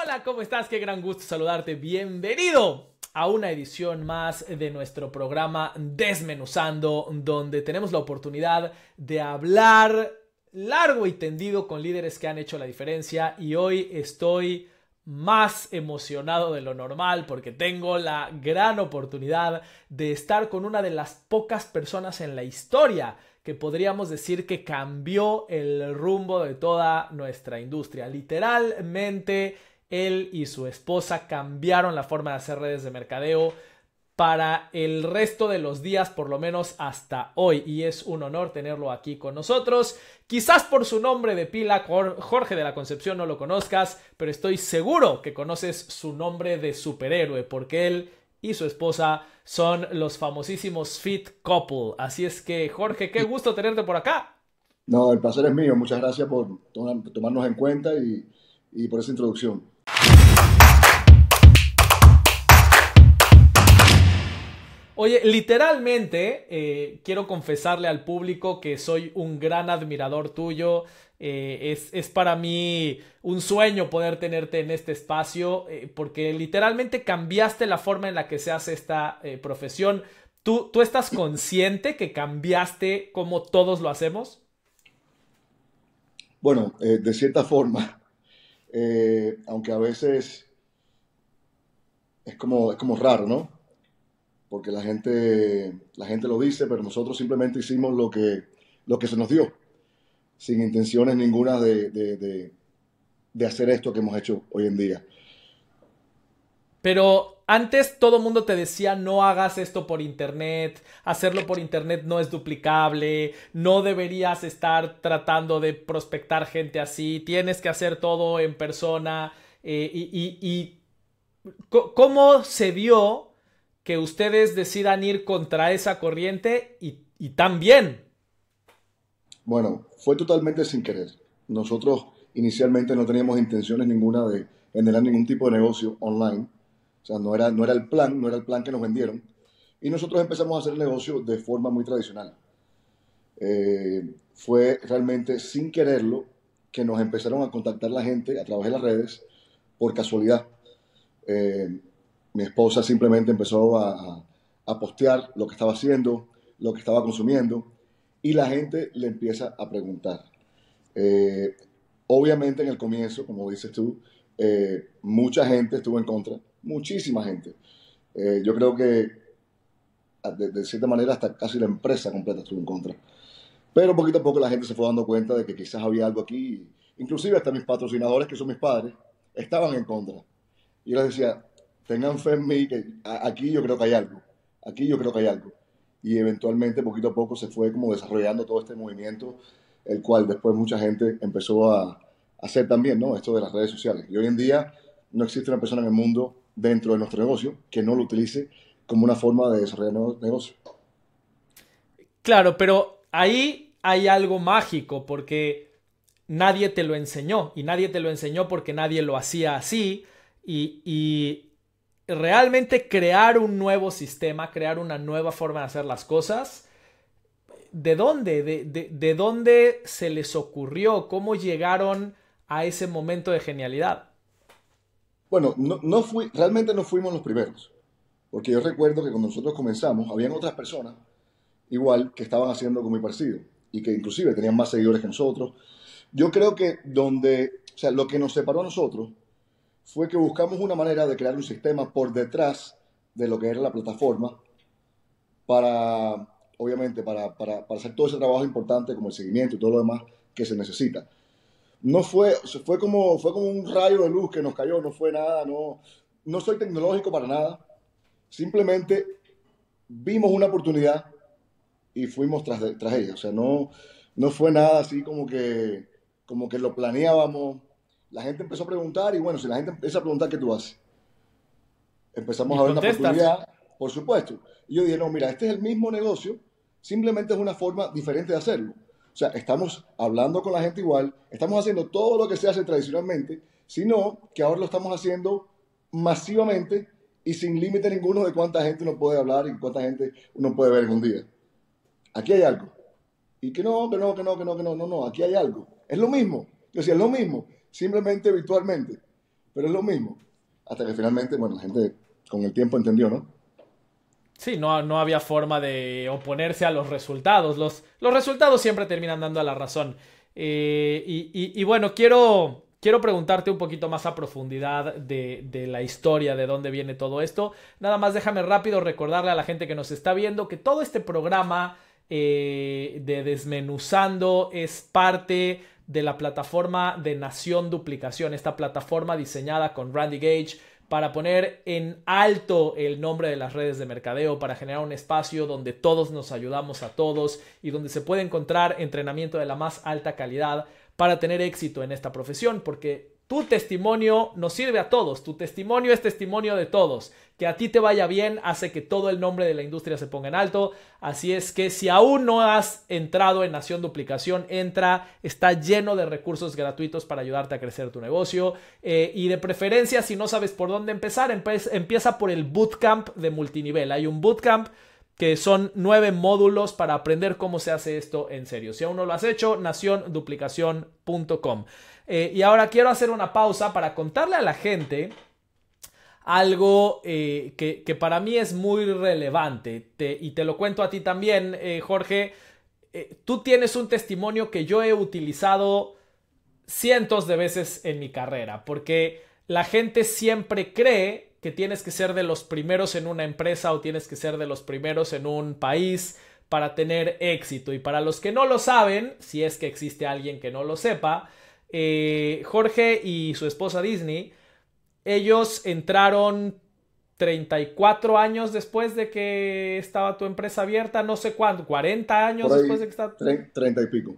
Hola, ¿cómo estás? Qué gran gusto saludarte. Bienvenido a una edición más de nuestro programa Desmenuzando, donde tenemos la oportunidad de hablar largo y tendido con líderes que han hecho la diferencia y hoy estoy más emocionado de lo normal porque tengo la gran oportunidad de estar con una de las pocas personas en la historia que podríamos decir que cambió el rumbo de toda nuestra industria. Literalmente, él y su esposa cambiaron la forma de hacer redes de mercadeo para el resto de los días, por lo menos hasta hoy. Y es un honor tenerlo aquí con nosotros. Quizás por su nombre de pila, Jorge de la Concepción, no lo conozcas, pero estoy seguro que conoces su nombre de superhéroe, porque él y su esposa son los famosísimos Fit Couple. Así es que, Jorge, qué gusto tenerte por acá. No, el placer es mío. Muchas gracias por tomarnos en cuenta y, y por esa introducción. Oye, literalmente eh, quiero confesarle al público que soy un gran admirador tuyo. Eh, es, para mí un sueño poder tenerte en este espacio eh, porque literalmente cambiaste la forma en la que se hace esta profesión. ¿Tú, ¿Tú estás consciente que cambiaste como todos lo hacemos? Bueno, de cierta forma, aunque a veces es como, es como raro, ¿no? Porque la gente, la gente lo dice, pero nosotros simplemente hicimos lo que, lo que se nos dio, sin intenciones ninguna de, de, de, hacer esto que hemos hecho hoy en día. Pero antes todo el mundo te decía no hagas esto por internet, hacerlo por internet no es duplicable, no deberías estar tratando de prospectar gente así, tienes que hacer todo en persona. Eh, y, y, y, ¿Cómo se vio que ustedes decidan ir contra esa corriente y, y también. Bueno, fue totalmente sin querer. Nosotros inicialmente no teníamos intenciones ninguna de generar ningún tipo de negocio online. O sea, no era, no era el plan, no era el plan que nos vendieron. Y nosotros empezamos a hacer el negocio de forma muy tradicional. Eh, fue realmente sin quererlo que nos empezaron a contactar la gente a través de las redes por casualidad. Eh, mi esposa simplemente empezó a, postear lo que estaba haciendo, lo que estaba consumiendo, y la gente le empieza a preguntar. Eh, obviamente en el comienzo, como dices tú, eh, mucha gente estuvo en contra, muchísima gente. Eh, yo creo que de, cierta manera hasta casi la empresa completa estuvo en contra. Pero poquito a poco la gente se fue dando cuenta de que quizás había algo aquí. Inclusive hasta mis patrocinadores, que son mis padres, estaban en contra. Y yo les decía, tengan fe en mí, que aquí yo creo que hay algo, aquí yo creo que hay algo. Y eventualmente, poquito a poco, se fue como desarrollando todo este movimiento, el cual después mucha gente empezó a hacer también, ¿no? Esto de las redes sociales. Y hoy en día no existe una persona en el mundo dentro de nuestro negocio que no lo utilice como una forma de desarrollar negocio. Claro, pero ahí hay algo mágico porque nadie te lo enseñó y nadie te lo enseñó porque nadie lo hacía así y realmente crear un nuevo sistema, crear una nueva forma de hacer las cosas. ¿De dónde? ¿De, dónde se les ocurrió? ¿Cómo llegaron a ese momento de genialidad? Bueno, no, no fui, realmente no fuimos los primeros. Porque yo recuerdo que cuando nosotros comenzamos, habían otras personas igual que estaban haciendo algo muy parecido y que inclusive tenían más seguidores que nosotros. Yo creo que donde, o sea, lo que nos separó a nosotros fue que buscamos una manera de crear un sistema por detrás de lo que era la plataforma para, obviamente, para, para, para, hacer todo ese trabajo importante como el seguimiento y todo lo demás que se necesita. No fue, fue como, fue como un rayo de luz que nos cayó, no fue nada, no, no soy tecnológico para nada. Simplemente vimos una oportunidad y fuimos tras, tras ella. O sea, no, no fue nada así como que, como que lo planeábamos la gente empezó a preguntar y bueno, si la gente empieza a preguntar, ¿qué tú haces? Empezamos a ver una oportunidad, por supuesto. Y yo dije, no, mira, este es el mismo negocio, simplemente es una forma diferente de hacerlo. O sea, estamos hablando con la gente igual, estamos haciendo todo lo que se hace tradicionalmente, sino que ahora lo estamos haciendo masivamente y sin límite ninguno de cuánta gente uno puede hablar y cuánta gente uno puede ver en un día. Aquí hay algo. Y que no, que no, que no, que no, que no, no, no, aquí hay algo. Es lo mismo. Yo decía, es lo mismo simplemente virtualmente. pero es lo mismo. Hasta que finalmente, bueno, la gente con el tiempo entendió, ¿no? Sí, no, no había forma de oponerse a los resultados. Los, los resultados siempre terminan dando a la razón. Eh, y, bueno, quiero, quiero preguntarte un poquito más a profundidad de, la historia, de dónde viene todo esto. Nada más déjame rápido recordarle a la gente que nos está viendo que todo este programa eh, de Desmenuzando es parte de la plataforma de Nación Duplicación, esta plataforma diseñada con Randy Gage para poner en alto el nombre de las redes de mercadeo, para generar un espacio donde todos nos ayudamos a todos y donde se puede encontrar entrenamiento de la más alta calidad para tener éxito en esta profesión, porque tu testimonio nos sirve a todos, tu testimonio es testimonio de todos. Que a ti te vaya bien hace que todo el nombre de la industria se ponga en alto. Así es que si aún no has entrado en Nación Duplicación, entra, está lleno de recursos gratuitos para ayudarte a crecer tu negocio. Eh, y de preferencia, si no sabes por dónde empezar, empieza por el bootcamp de multinivel. Hay un bootcamp que son nueve módulos para aprender cómo se hace esto en serio. Si aún no lo has hecho, nacionduplicación.com. Eh, y ahora quiero hacer una pausa para contarle a la gente algo eh, que, para mí es muy relevante. y te lo cuento a ti también, eh, Jorge. tú tienes un testimonio que yo he utilizado cientos de veces en mi carrera, porque la gente siempre cree que tienes que ser de los primeros en una empresa o tienes que ser de los primeros en un país para tener éxito. Y para los que no lo saben, si es que existe alguien que no lo sepa, eh, Jorge y su esposa Disney, ellos entraron 34 años después de que estaba tu empresa abierta, no sé cuánto, 40 años después de que estaba... 30 y pico.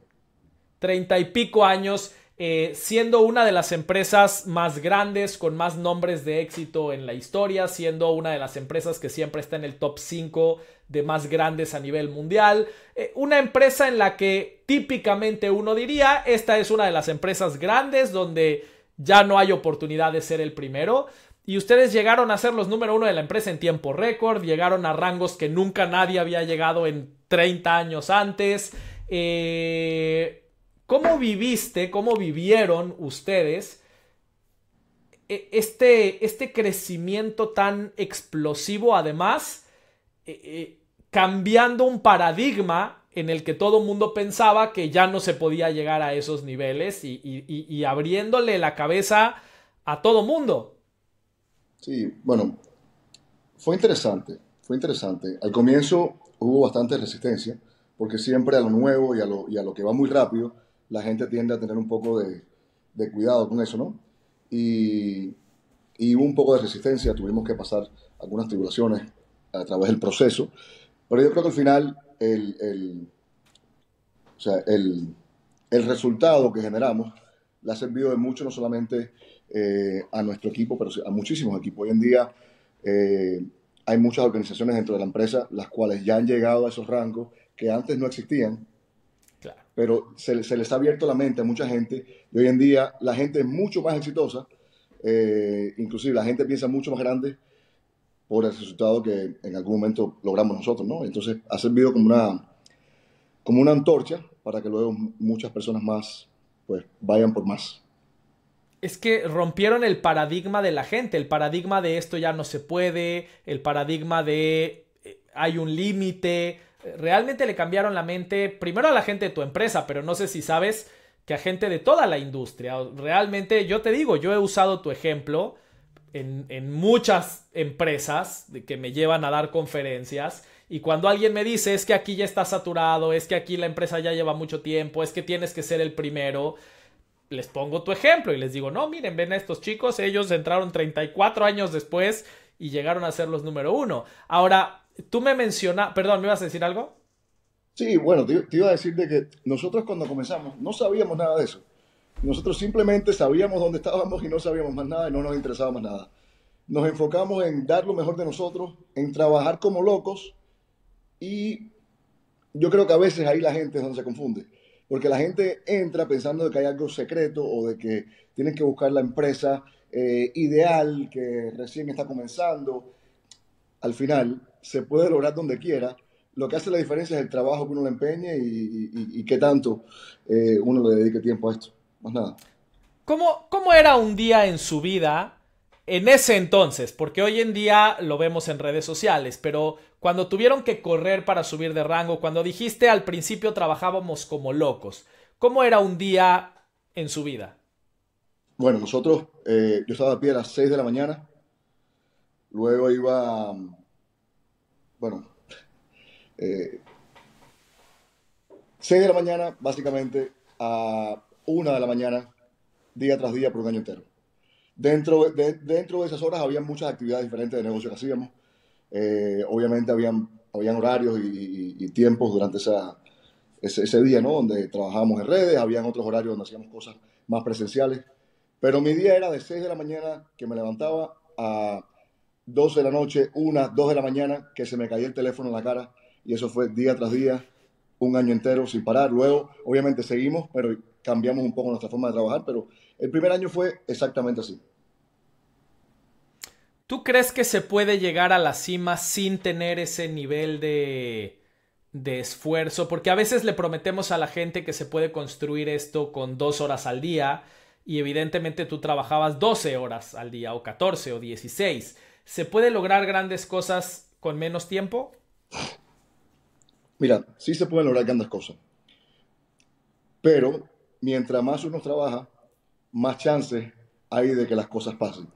30 y pico años, eh, siendo una de las empresas más grandes, con más nombres de éxito en la historia, siendo una de las empresas que siempre está en el top 5 de más grandes a nivel mundial. Eh, una empresa en la que típicamente uno diría, esta es una de las empresas grandes donde ya no hay oportunidad de ser el primero. Y ustedes llegaron a ser los número uno de la empresa en tiempo récord, llegaron a rangos que nunca nadie había llegado en 30 años antes. Eh, ¿Cómo viviste, cómo vivieron ustedes e, este, este crecimiento tan explosivo? Además, eh, cambiando un paradigma en el que todo mundo pensaba que ya no se podía llegar a esos niveles y, abriéndole la cabeza a todo mundo. Sí, bueno, fue interesante, fue interesante. Al comienzo hubo bastante resistencia, porque siempre a lo nuevo y a lo, y a lo que va muy rápido, la gente tiende a tener un poco de, de cuidado con eso, ¿no? Y, y un poco de resistencia, tuvimos que pasar algunas tribulaciones a través del proceso, pero yo creo que al final el, el, o sea, el, el resultado que generamos le ha servido de mucho, no solamente eh, a nuestro equipo, pero a muchísimos equipos. Hoy en día eh, hay muchas organizaciones dentro de la empresa las cuales ya han llegado a esos rangos que antes no existían. Pero se, se, les ha abierto la mente a mucha gente y hoy en día la gente es mucho más exitosa, eh, inclusive la gente piensa mucho más grande por el resultado que en algún momento logramos nosotros, ¿no? Entonces ha servido como una, como una antorcha para que luego muchas personas más pues vayan por más. Es que rompieron el paradigma de la gente, el paradigma de esto ya no se puede, el paradigma de eh, hay un límite. Realmente le cambiaron la mente primero a la gente de tu empresa, pero no sé si sabes que a gente de toda la industria. Realmente yo te digo, yo he usado tu ejemplo en, muchas empresas que me llevan a dar conferencias y cuando alguien me dice es que aquí ya está saturado, es que aquí la empresa ya lleva mucho tiempo, es que tienes que ser el primero, les pongo tu ejemplo y les digo, no, miren, ven a estos chicos, ellos entraron 34 años después y llegaron a ser los número uno. Ahora, tú me mencionas, perdón, ¿me ibas a decir algo? Sí, bueno, te, te iba a decir de que nosotros cuando comenzamos no sabíamos nada de eso. Nosotros simplemente sabíamos dónde estábamos y no sabíamos más nada y no nos interesaba más nada. Nos enfocamos en dar lo mejor de nosotros, en trabajar como locos y yo creo que a veces ahí la gente es donde se confunde. Porque la gente entra pensando de que hay algo secreto o de que tienen que buscar la empresa eh, ideal que recién está comenzando. Al final se puede lograr donde quiera. Lo que hace la diferencia es el trabajo que uno le empeñe y, qué tanto eh, uno le dedique tiempo a esto más nada. ¿cómo, ¿cómo era un día en su vida en ese entonces? Porque hoy en día lo vemos en redes sociales, pero cuando tuvieron que correr para subir de rango, cuando dijiste al principio trabajábamos como locos, ¿cómo era un día en su vida? Bueno, nosotros, eh, yo estaba a pie a las 6 de la mañana, luego iba, bueno, eh, 6 de la mañana básicamente a 1 de la mañana, día tras día por un año entero. Dentro de, dentro de esas horas había muchas actividades diferentes de negocio que hacíamos. Eh, obviamente habían, habían horarios y, tiempos durante esa, ese, ese, día, ¿no? Donde trabajábamos en redes, habían otros horarios donde hacíamos cosas más presenciales. Pero mi día era de 6 de la mañana que me levantaba a 12 de la noche, 1, 2 de la mañana que se me caía el teléfono en la cara y eso fue día tras día, un año entero sin parar. Luego, obviamente seguimos, pero cambiamos un poco nuestra forma de trabajar, pero el primer año fue exactamente así. ¿Tú crees que se puede llegar a la cima sin tener ese nivel de, de esfuerzo? Porque a veces le prometemos a la gente que se puede construir esto con dos horas al día y evidentemente tú trabajabas 12 horas al día o 14 o 16. ¿Se puede lograr grandes cosas con menos tiempo? Mira, sí se pueden lograr grandes cosas. Pero mientras más uno trabaja, más chances hay de que las cosas pasen.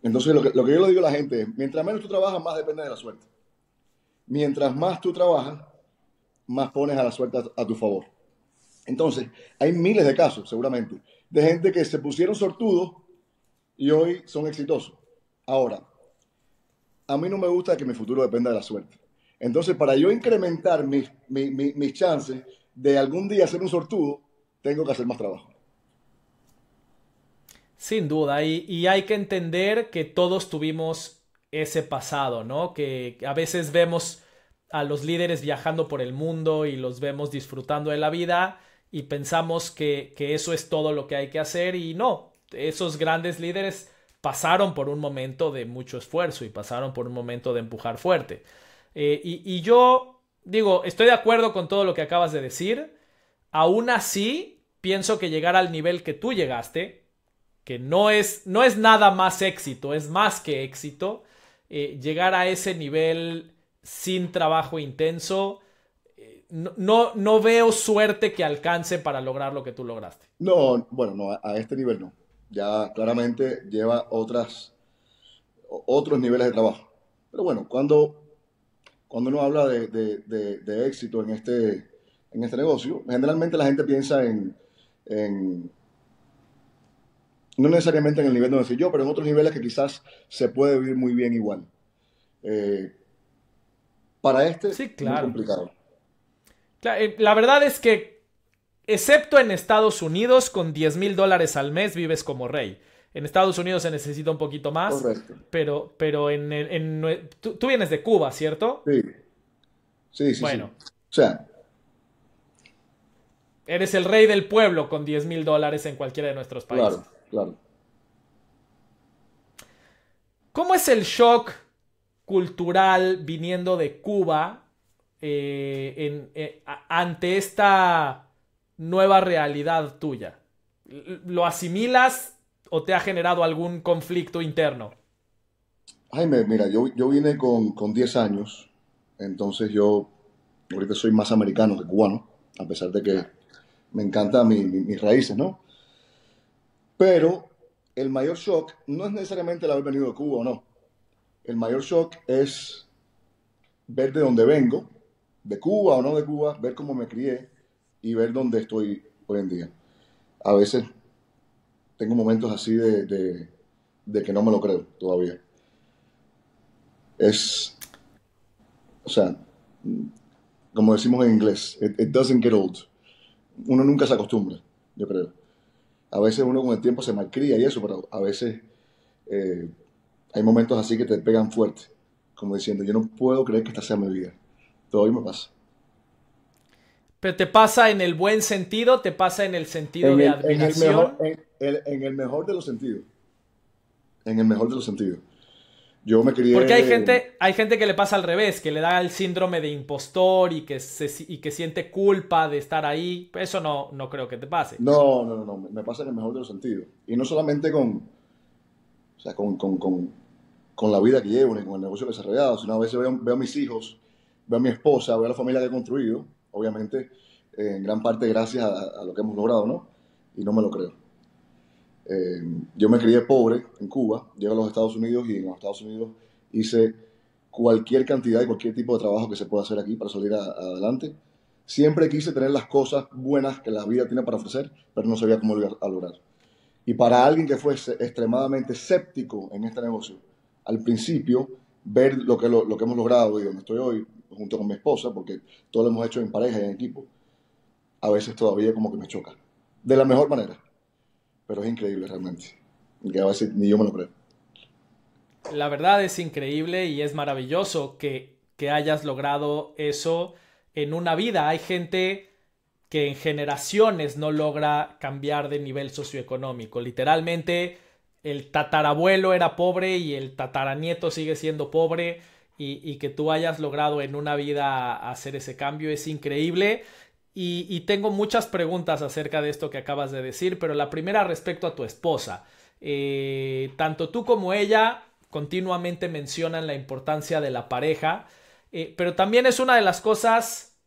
Entonces, lo que, yo le digo a la gente es, mientras menos tú trabajas, más depende de la suerte. Mientras más tú trabajas, más pones a la suerte a, tu favor. Entonces, hay miles de casos, seguramente, de gente que se pusieron sortudos y hoy son exitosos. Ahora, a mí no me gusta que mi futuro dependa de la suerte. Entonces, para yo incrementar mis, mis chances de algún día ser un sortudo, tengo que hacer más trabajo. Sin duda, y, hay que entender que todos tuvimos ese pasado, ¿no? Que a veces vemos a los líderes viajando por el mundo y los vemos disfrutando de la vida y pensamos que, eso es todo lo que hay que hacer y no, esos grandes líderes pasaron por un momento de mucho esfuerzo y pasaron por un momento de empujar fuerte. Eh, y, yo digo, estoy de acuerdo con todo lo que acabas de decir, aún así pienso que llegar al nivel que tú llegaste, que no es, no es nada más éxito, es más que éxito, eh, llegar a ese nivel sin trabajo intenso, eh, no, no, veo suerte que alcance para lograr lo que tú lograste. No, bueno, no, a este nivel no. Ya claramente lleva otras, otros niveles de trabajo. Pero bueno, cuando, cuando uno habla de, de éxito en este, en este negocio, generalmente la gente piensa en, no necesariamente en el nivel donde estoy yo, pero en otros niveles que quizás se puede vivir muy bien igual. Eh, para este sí, claro. es complicado. Eh, la verdad es que, excepto en Estados Unidos, con 10 mil dólares al mes vives como rey. En Estados Unidos se necesita un poquito más. Correcto. Pero, pero en, en, tú, vienes de Cuba, ¿cierto? Sí. Sí, sí. Bueno. O sea, Eres el rey del pueblo con 10 mil dólares en cualquiera de nuestros países. Claro, claro. ¿Cómo es el shock cultural viniendo de Cuba eh, eh, ante esta nueva realidad tuya? ¿Lo asimilas o te ha generado algún conflicto interno? Jaime, mira, yo, yo vine con, con 10 años, entonces yo ahorita soy más americano que cubano, a pesar de que me encantan mis raíces, ¿no? Pero el mayor shock no es necesariamente el haber venido de Cuba o no. El mayor shock es ver de dónde vengo, de Cuba o no de Cuba, ver cómo me crié y ver dónde estoy hoy en día. A veces tengo momentos así de, que no me lo creo todavía. Es, o sea, como decimos en inglés, it doesn't get old uno nunca se acostumbra, yo creo. A veces uno con el tiempo se malcría y eso, pero a veces eh, hay momentos así que te pegan fuerte, como diciendo, yo no puedo creer que esta sea mi vida. Todavía me pasa. Pero te pasa en el buen sentido, te pasa en el sentido de admiración. En el, mejor, en, el, mejor de los sentidos. En el mejor de los sentidos. Yo me quería... Porque hay gente, hay gente que le pasa al revés, que le da el síndrome de impostor y que, se, y que siente culpa de estar ahí. Eso no, no creo que te pase. No, no, no, me pasa en el mejor de los sentidos. Y no solamente con, o sea, con, con, con, con la vida que llevo, ni con el negocio que he desarrollado, sino a veces veo, veo a mis hijos, veo a mi esposa, veo a la familia que he construido, obviamente en gran parte gracias a, lo que hemos logrado, ¿no? Y no me lo creo. Eh, yo me crié pobre en Cuba, llegué a los Estados Unidos y en los Estados Unidos hice cualquier cantidad y cualquier tipo de trabajo que se pueda hacer aquí para salir adelante. Siempre quise tener las cosas buenas que la vida tiene para ofrecer, pero no sabía cómo lo a lograr. Y para alguien que fuese extremadamente escéptico en este negocio, al principio, ver lo que, lo, que hemos logrado y donde estoy hoy, junto con mi esposa, porque todo lo hemos hecho en pareja y en equipo, a veces todavía como que me choca. De la mejor manera pero es increíble realmente. Que a veces ni yo me lo creo. La verdad es increíble y es maravilloso que, que hayas logrado eso en una vida. Hay gente que en generaciones no logra cambiar de nivel socioeconómico. Literalmente, el tatarabuelo era pobre y el tataranieto sigue siendo pobre. Y, que tú hayas logrado en una vida hacer ese cambio es increíble. Y, tengo muchas preguntas acerca de esto que acabas de decir, pero la primera respecto a tu esposa. Eh, tanto tú como ella continuamente mencionan la importancia de la pareja, eh, pero también es una de las cosas,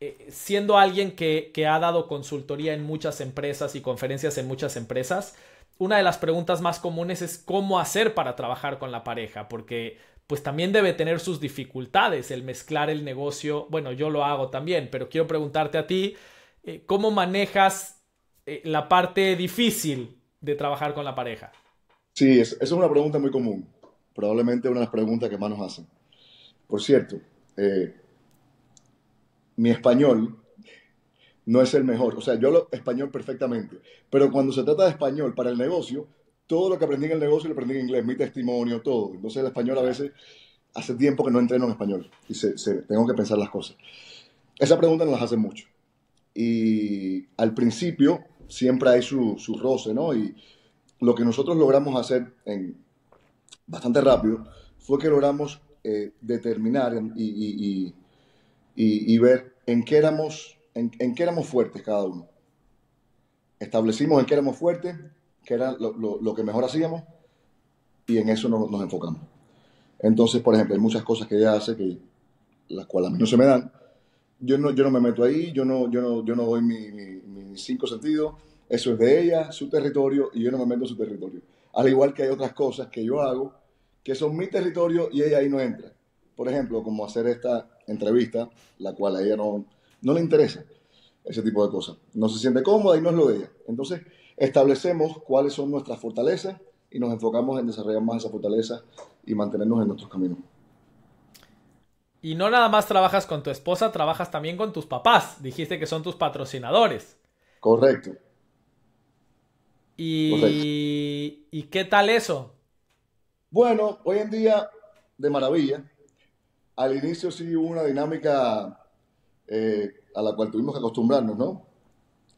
eh, siendo alguien que, que ha dado consultoría en muchas empresas y conferencias en muchas empresas, una de las preguntas más comunes es cómo hacer para trabajar con la pareja, porque pues también debe tener sus dificultades el mezclar el negocio. Bueno, yo lo hago también, pero quiero preguntarte a ti, eh, ¿cómo manejas eh, la parte difícil de trabajar con la pareja? Sí, esa es una pregunta muy común. Probablemente una de las preguntas que más nos hacen. Por cierto, eh, mi español no es el mejor. O sea, yo lo español perfectamente. Pero cuando se trata de español para el negocio, todo lo que aprendí en el negocio lo aprendí en inglés, mi testimonio, todo. Entonces el español a veces hace tiempo que no entreno en español y se, tengo que pensar las cosas. Esa pregunta nos las hacen mucho. Y al principio siempre hay su, su roce, ¿no? Y lo que nosotros logramos hacer en, bastante rápido fue que logramos eh, determinar y, y, y, y, ver en qué, éramos, en, en qué éramos fuertes cada uno. Establecimos en qué éramos fuertes que era lo, que mejor hacíamos, y en eso nos, enfocamos. Entonces, por ejemplo, hay muchas cosas que ella hace que las cuales a mí no se me dan. Yo no, yo no me meto ahí, yo no, yo no, yo no doy mis cinco sentidos. Eso es de ella, su territorio, y yo no me meto en su territorio. Al igual que hay otras cosas que yo hago que son mi territorio y ella ahí no entra. Por ejemplo, como hacer esta entrevista, la cual a ella no, no le interesa ese tipo de cosas. No se siente cómoda y no es lo de ella. Entonces, establecemos cuáles son nuestras fortalezas y nos enfocamos en desarrollar más esa fortaleza y mantenernos en nuestros caminos. Y no nada más trabajas con tu esposa, trabajas también con tus papás. Dijiste que son tus patrocinadores. Correcto. ¿Y, ¿Y qué tal eso? Bueno, hoy en día, de maravilla. Al inicio sí hubo una dinámica eh, a la cual tuvimos que acostumbrarnos, ¿no?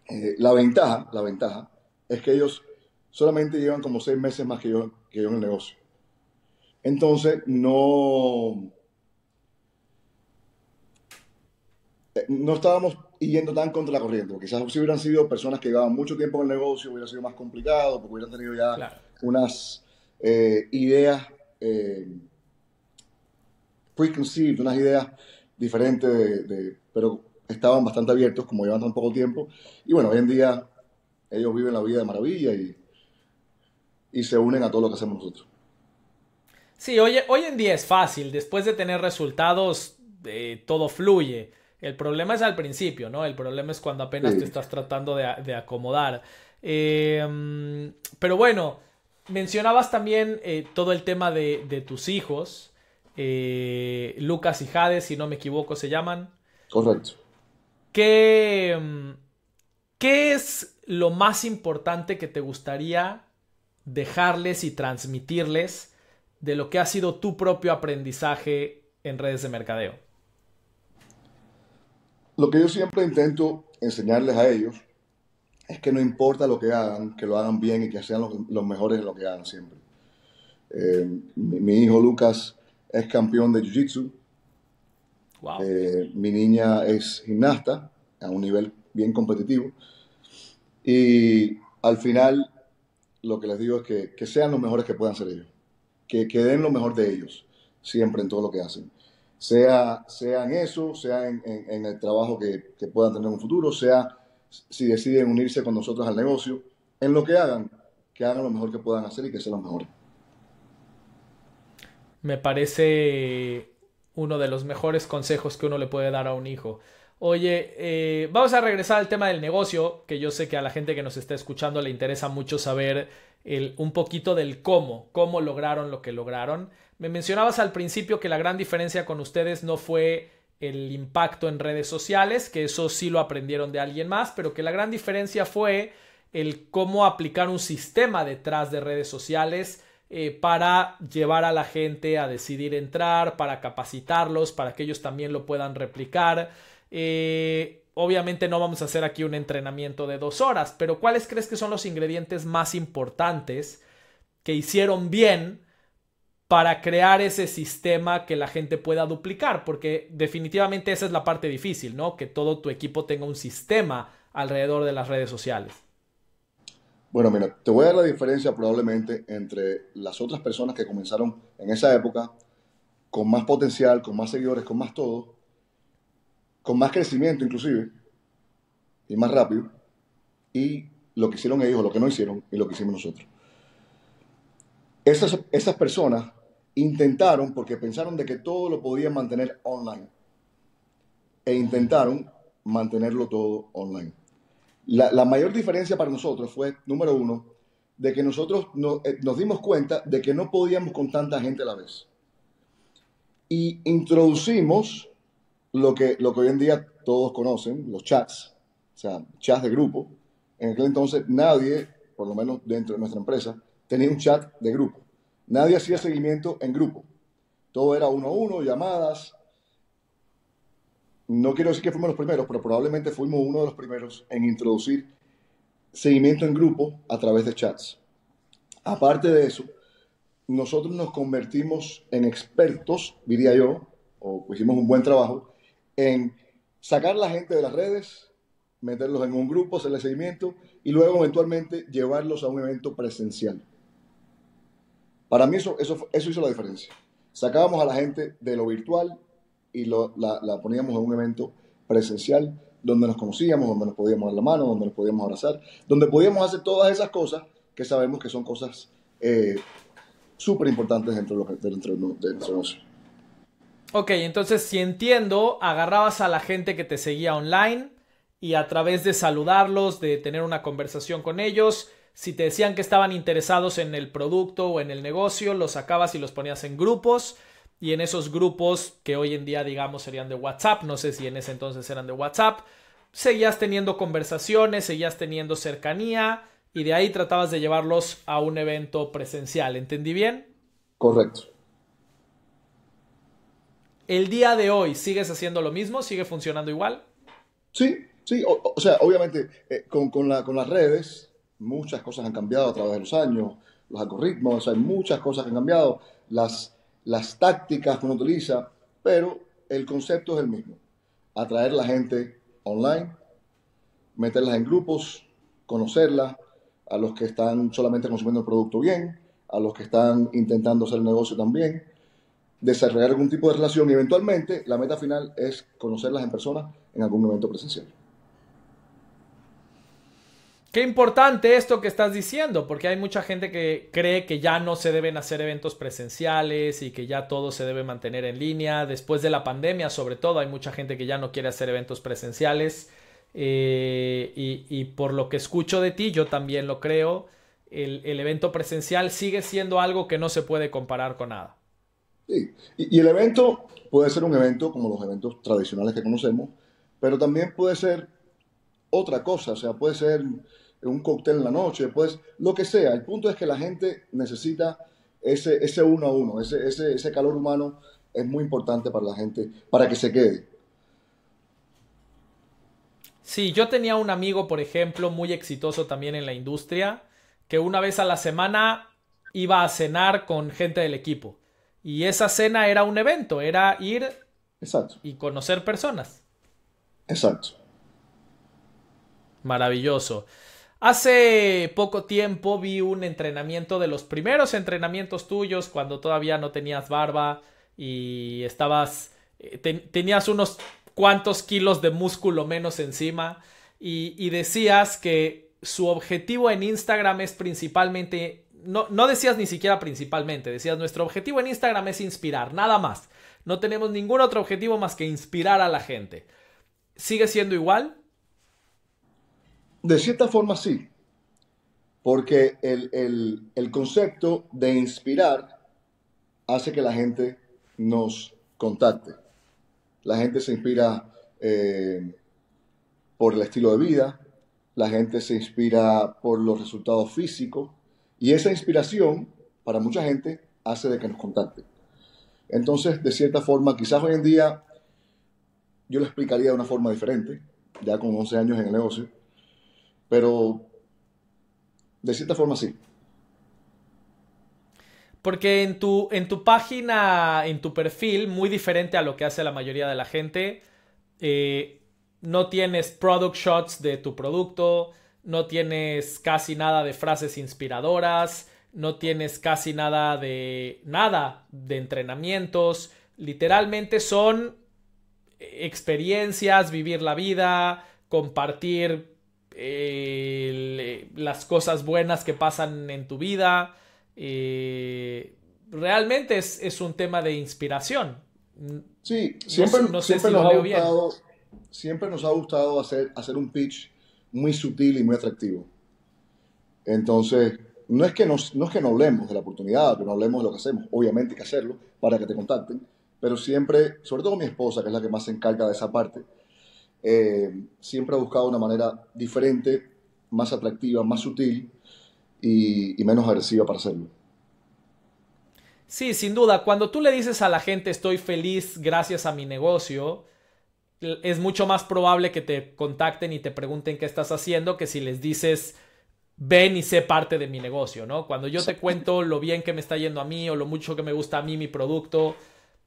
Eh, la ventaja, la ventaja es que ellos solamente llevan como seis meses más que yo, que yo en el negocio. Entonces, no, eh, no estábamos yendo tan contra la corriente. Quizás si hubieran sido personas que llevaban mucho tiempo en el negocio, hubiera sido más complicado, porque hubieran tenido ya unas eh, ideas eh, preconceived, unas ideas diferentes, de, pero estaban bastante abiertos, como llevan tan poco tiempo. Y bueno, hoy en día ellos viven la vida de maravilla y, y se unen a todo lo que hacemos nosotros. Sí, hoy, hoy en día es fácil, después de tener resultados, eh, todo fluye. El problema es al principio, ¿no? El problema es cuando apenas te estás tratando de, acomodar. Eh, pero bueno, mencionabas también eh, todo el tema de, de tus hijos. Lucas y Jade, si no me equivoco, se llaman. Correcto. ¿Qué, ¿Qué es lo más importante que te gustaría dejarles y transmitirles de lo que ha sido tu propio aprendizaje en redes de mercadeo? Lo que yo siempre intento enseñarles a ellos es que no importa lo que hagan, que lo hagan bien y que sean los, mejores en lo que hagan siempre. Eh, mi, hijo Lucas es campeón de Jiu-Jitsu. Eh, mi niña es gimnasta a un nivel bien competitivo. Y al final, lo que les digo es que, que sean los mejores que puedan ser ellos. Que, que, den lo mejor de ellos, siempre en todo lo que hacen. Sea, en eso, sea en, en, el trabajo que, que, puedan tener en un futuro, sea si deciden unirse con nosotros al negocio, en lo que hagan, que hagan lo mejor que puedan hacer y que sean los mejores. Me parece uno de los mejores consejos que uno le puede dar a un hijo. Oye, eh, vamos a regresar al tema del negocio, que yo sé que a la gente que nos está escuchando le interesa mucho saber un poquito del cómo, cómo lograron lo que lograron. Me mencionabas al principio que la gran diferencia con ustedes no fue el impacto en redes sociales, que eso sí lo aprendieron de alguien más, pero que la gran diferencia fue el cómo aplicar un sistema detrás de redes sociales eh, para llevar a la gente a decidir entrar, para capacitarlos, para que ellos también lo puedan replicar. Eh, obviamente no vamos a hacer aquí un entrenamiento de dos horas, pero ¿cuáles crees que son los ingredientes más importantes que hicieron bien para crear ese sistema que la gente pueda duplicar? Porque definitivamente esa es la parte difícil, ¿no? Que todo tu equipo tenga un sistema alrededor de las redes sociales. Bueno, mira, te voy a dar la diferencia probablemente entre las otras personas que comenzaron en esa época con más potencial, con más seguidores, con más todo, con más crecimiento inclusive, y más rápido, y lo que hicieron ellos, lo que no hicieron, y lo que hicimos nosotros. Esas, esas personas intentaron, porque pensaron de que todo lo podían mantener online, e intentaron mantenerlo todo online. La, mayor diferencia para nosotros fue, número uno, de que nosotros eh, nos dimos cuenta de que no podíamos con tanta gente a la vez. Y introducimos lo que, lo que hoy en día todos conocen, los chats, o sea, chats de grupo. En aquel entonces nadie, por lo menos dentro de nuestra empresa, tenía un chat de grupo. Nadie hacía seguimiento en grupo. Todo era uno a uno, llamadas, no quiero decir que fuimos los primeros, pero probablemente fuimos uno de los primeros en introducir seguimiento en grupo a través de chats. Aparte de eso, nosotros nos convertimos en expertos, diría yo, o hicimos un buen trabajo, en sacar la gente de las redes, meterlos en un grupo, hacerle seguimiento y luego eventualmente llevarlos a un evento presencial. Para mí eso, eso, eso hizo la diferencia. Sacábamos a la gente de lo virtual y la, poníamos en un evento presencial donde nos conocíamos, donde nos podíamos dar la mano, donde nos podíamos abrazar, donde podíamos hacer todas esas cosas que sabemos que son cosas eh, súper importantes dentro de, lo dentro de nuestro negocio. Ok, entonces si entiendo, agarrabas a la gente que te seguía online y a través de saludarlos, de tener una conversación con ellos, si te decían que estaban interesados en el producto o en el negocio, los sacabas y los ponías en grupos y en esos grupos que hoy en día digamos serían de WhatsApp, no sé si en ese entonces eran de WhatsApp, seguías teniendo conversaciones, seguías teniendo cercanía y de ahí tratabas de llevarlos a un evento presencial, ¿entendí bien? Correcto. ¿El día de hoy sigues haciendo lo mismo? ¿Sigue funcionando igual? Sí, sí, o, sea, obviamente eh, con, con, la, con las redes muchas cosas han cambiado a través de los años, los algoritmos, hay muchas cosas que han cambiado, las las tácticas que uno utiliza, pero el concepto es el mismo. Atraer la gente online, meterlas en grupos, conocerlas, a los que están solamente consumiendo el producto bien, a los que están intentando hacer el negocio también, desarrollar algún tipo de relación y eventualmente la meta final es conocerlas en persona en algún evento presencial. Qué importante esto que estás diciendo, porque hay mucha gente que cree que ya no se deben hacer eventos presenciales y que ya todo se debe mantener en línea. Después de la pandemia, sobre todo, hay mucha gente que ya no quiere hacer eventos presenciales. Eh, y, por lo que escucho de ti, yo también lo creo. El, evento presencial sigue siendo algo que no se puede comparar con nada. Y, y el evento puede ser un evento como los eventos tradicionales que conocemos, pero también puede ser otra cosa, o sea, puede ser un cóctel en la noche, pues lo que sea. El punto es que la gente necesita ese, ese uno a uno, ese, ese, ese calor humano es muy importante para la gente, para que se quede. Sí, yo tenía un amigo, por ejemplo, muy exitoso también en la industria, que una vez a la semana iba a cenar con gente del equipo. Y esa cena era un evento, era ir Exacto. y conocer personas. Exacto. Maravilloso. Hace poco tiempo vi un entrenamiento de los primeros entrenamientos tuyos cuando todavía no tenías barba y estabas, eh, tenías unos cuantos kilos de músculo menos encima y, y decías que su objetivo en Instagram es principalmente, no, no decías ni siquiera principalmente, decías nuestro objetivo en Instagram es inspirar, nada más. No tenemos ningún otro objetivo más que inspirar a la gente. ¿Sigue siendo igual? De cierta forma sí, porque el, concepto de inspirar hace que la gente nos contacte. La gente se inspira eh, por el estilo de vida, la gente se inspira por los resultados físicos y esa inspiración para mucha gente hace de que nos contacte. Entonces, de cierta forma, quizás hoy en día yo lo explicaría de una forma diferente, ya con 11 años en el negocio pero de cierta forma sí. Porque en tu, en tu página, en tu perfil, muy diferente a lo que hace la mayoría de la gente, eh, no tienes product shots de tu producto, no tienes casi nada de frases inspiradoras, no tienes casi nada de nada de entrenamientos, literalmente son experiencias, vivir la vida, compartir las cosas buenas que pasan en tu vida. Eh, realmente es, un tema de inspiración. Sí, siempre, nos, ha gustado, siempre nos ha gustado hacer, hacer un pitch muy sutil y muy atractivo. Entonces, no es, que no es que no hablemos de la oportunidad, que no hablemos de lo que hacemos, obviamente hay que hacerlo para que te contacten, pero siempre, sobre todo mi esposa, que es la que más se encarga de esa parte, eh, siempre ha buscado una manera diferente, más atractiva, más sutil y, menos agresiva para hacerlo. Sí, sin duda. Cuando tú le dices a la gente estoy feliz gracias a mi negocio, es mucho más probable que te contacten y te pregunten qué estás haciendo que si les dices ven y sé parte de mi negocio, ¿no? Cuando yo te cuento lo bien que me está yendo a mí o lo mucho que me gusta a mí mi producto,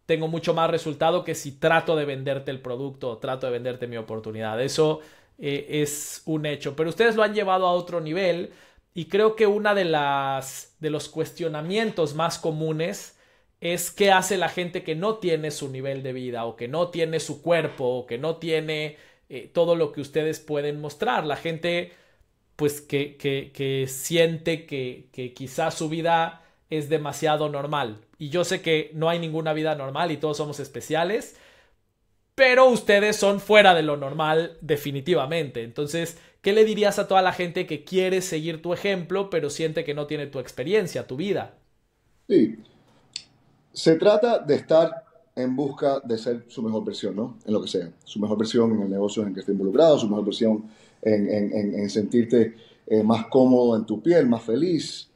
tengo mucho más resultado que si trato de venderte el producto o trato de venderte mi oportunidad. Eso eh, es un hecho. Pero ustedes lo han llevado a otro nivel y creo que una de las de los cuestionamientos más comunes es qué hace la gente que no tiene su nivel de vida o que no tiene su cuerpo o que no tiene eh, todo lo que ustedes pueden mostrar. La gente pues que, que, que siente que, que quizás su vida es demasiado normal. Y yo sé que no hay ninguna vida normal y todos somos especiales, pero ustedes son fuera de lo normal definitivamente. Entonces, ¿qué le dirías a toda la gente que quiere seguir tu ejemplo, pero siente que no tiene tu experiencia, tu vida? Sí. Se trata de estar en busca de ser su mejor versión, ¿no? En lo que sea. Su mejor versión en el negocio en que esté involucrado, su mejor versión en, sentirte eh, más cómodo en tu piel, más feliz,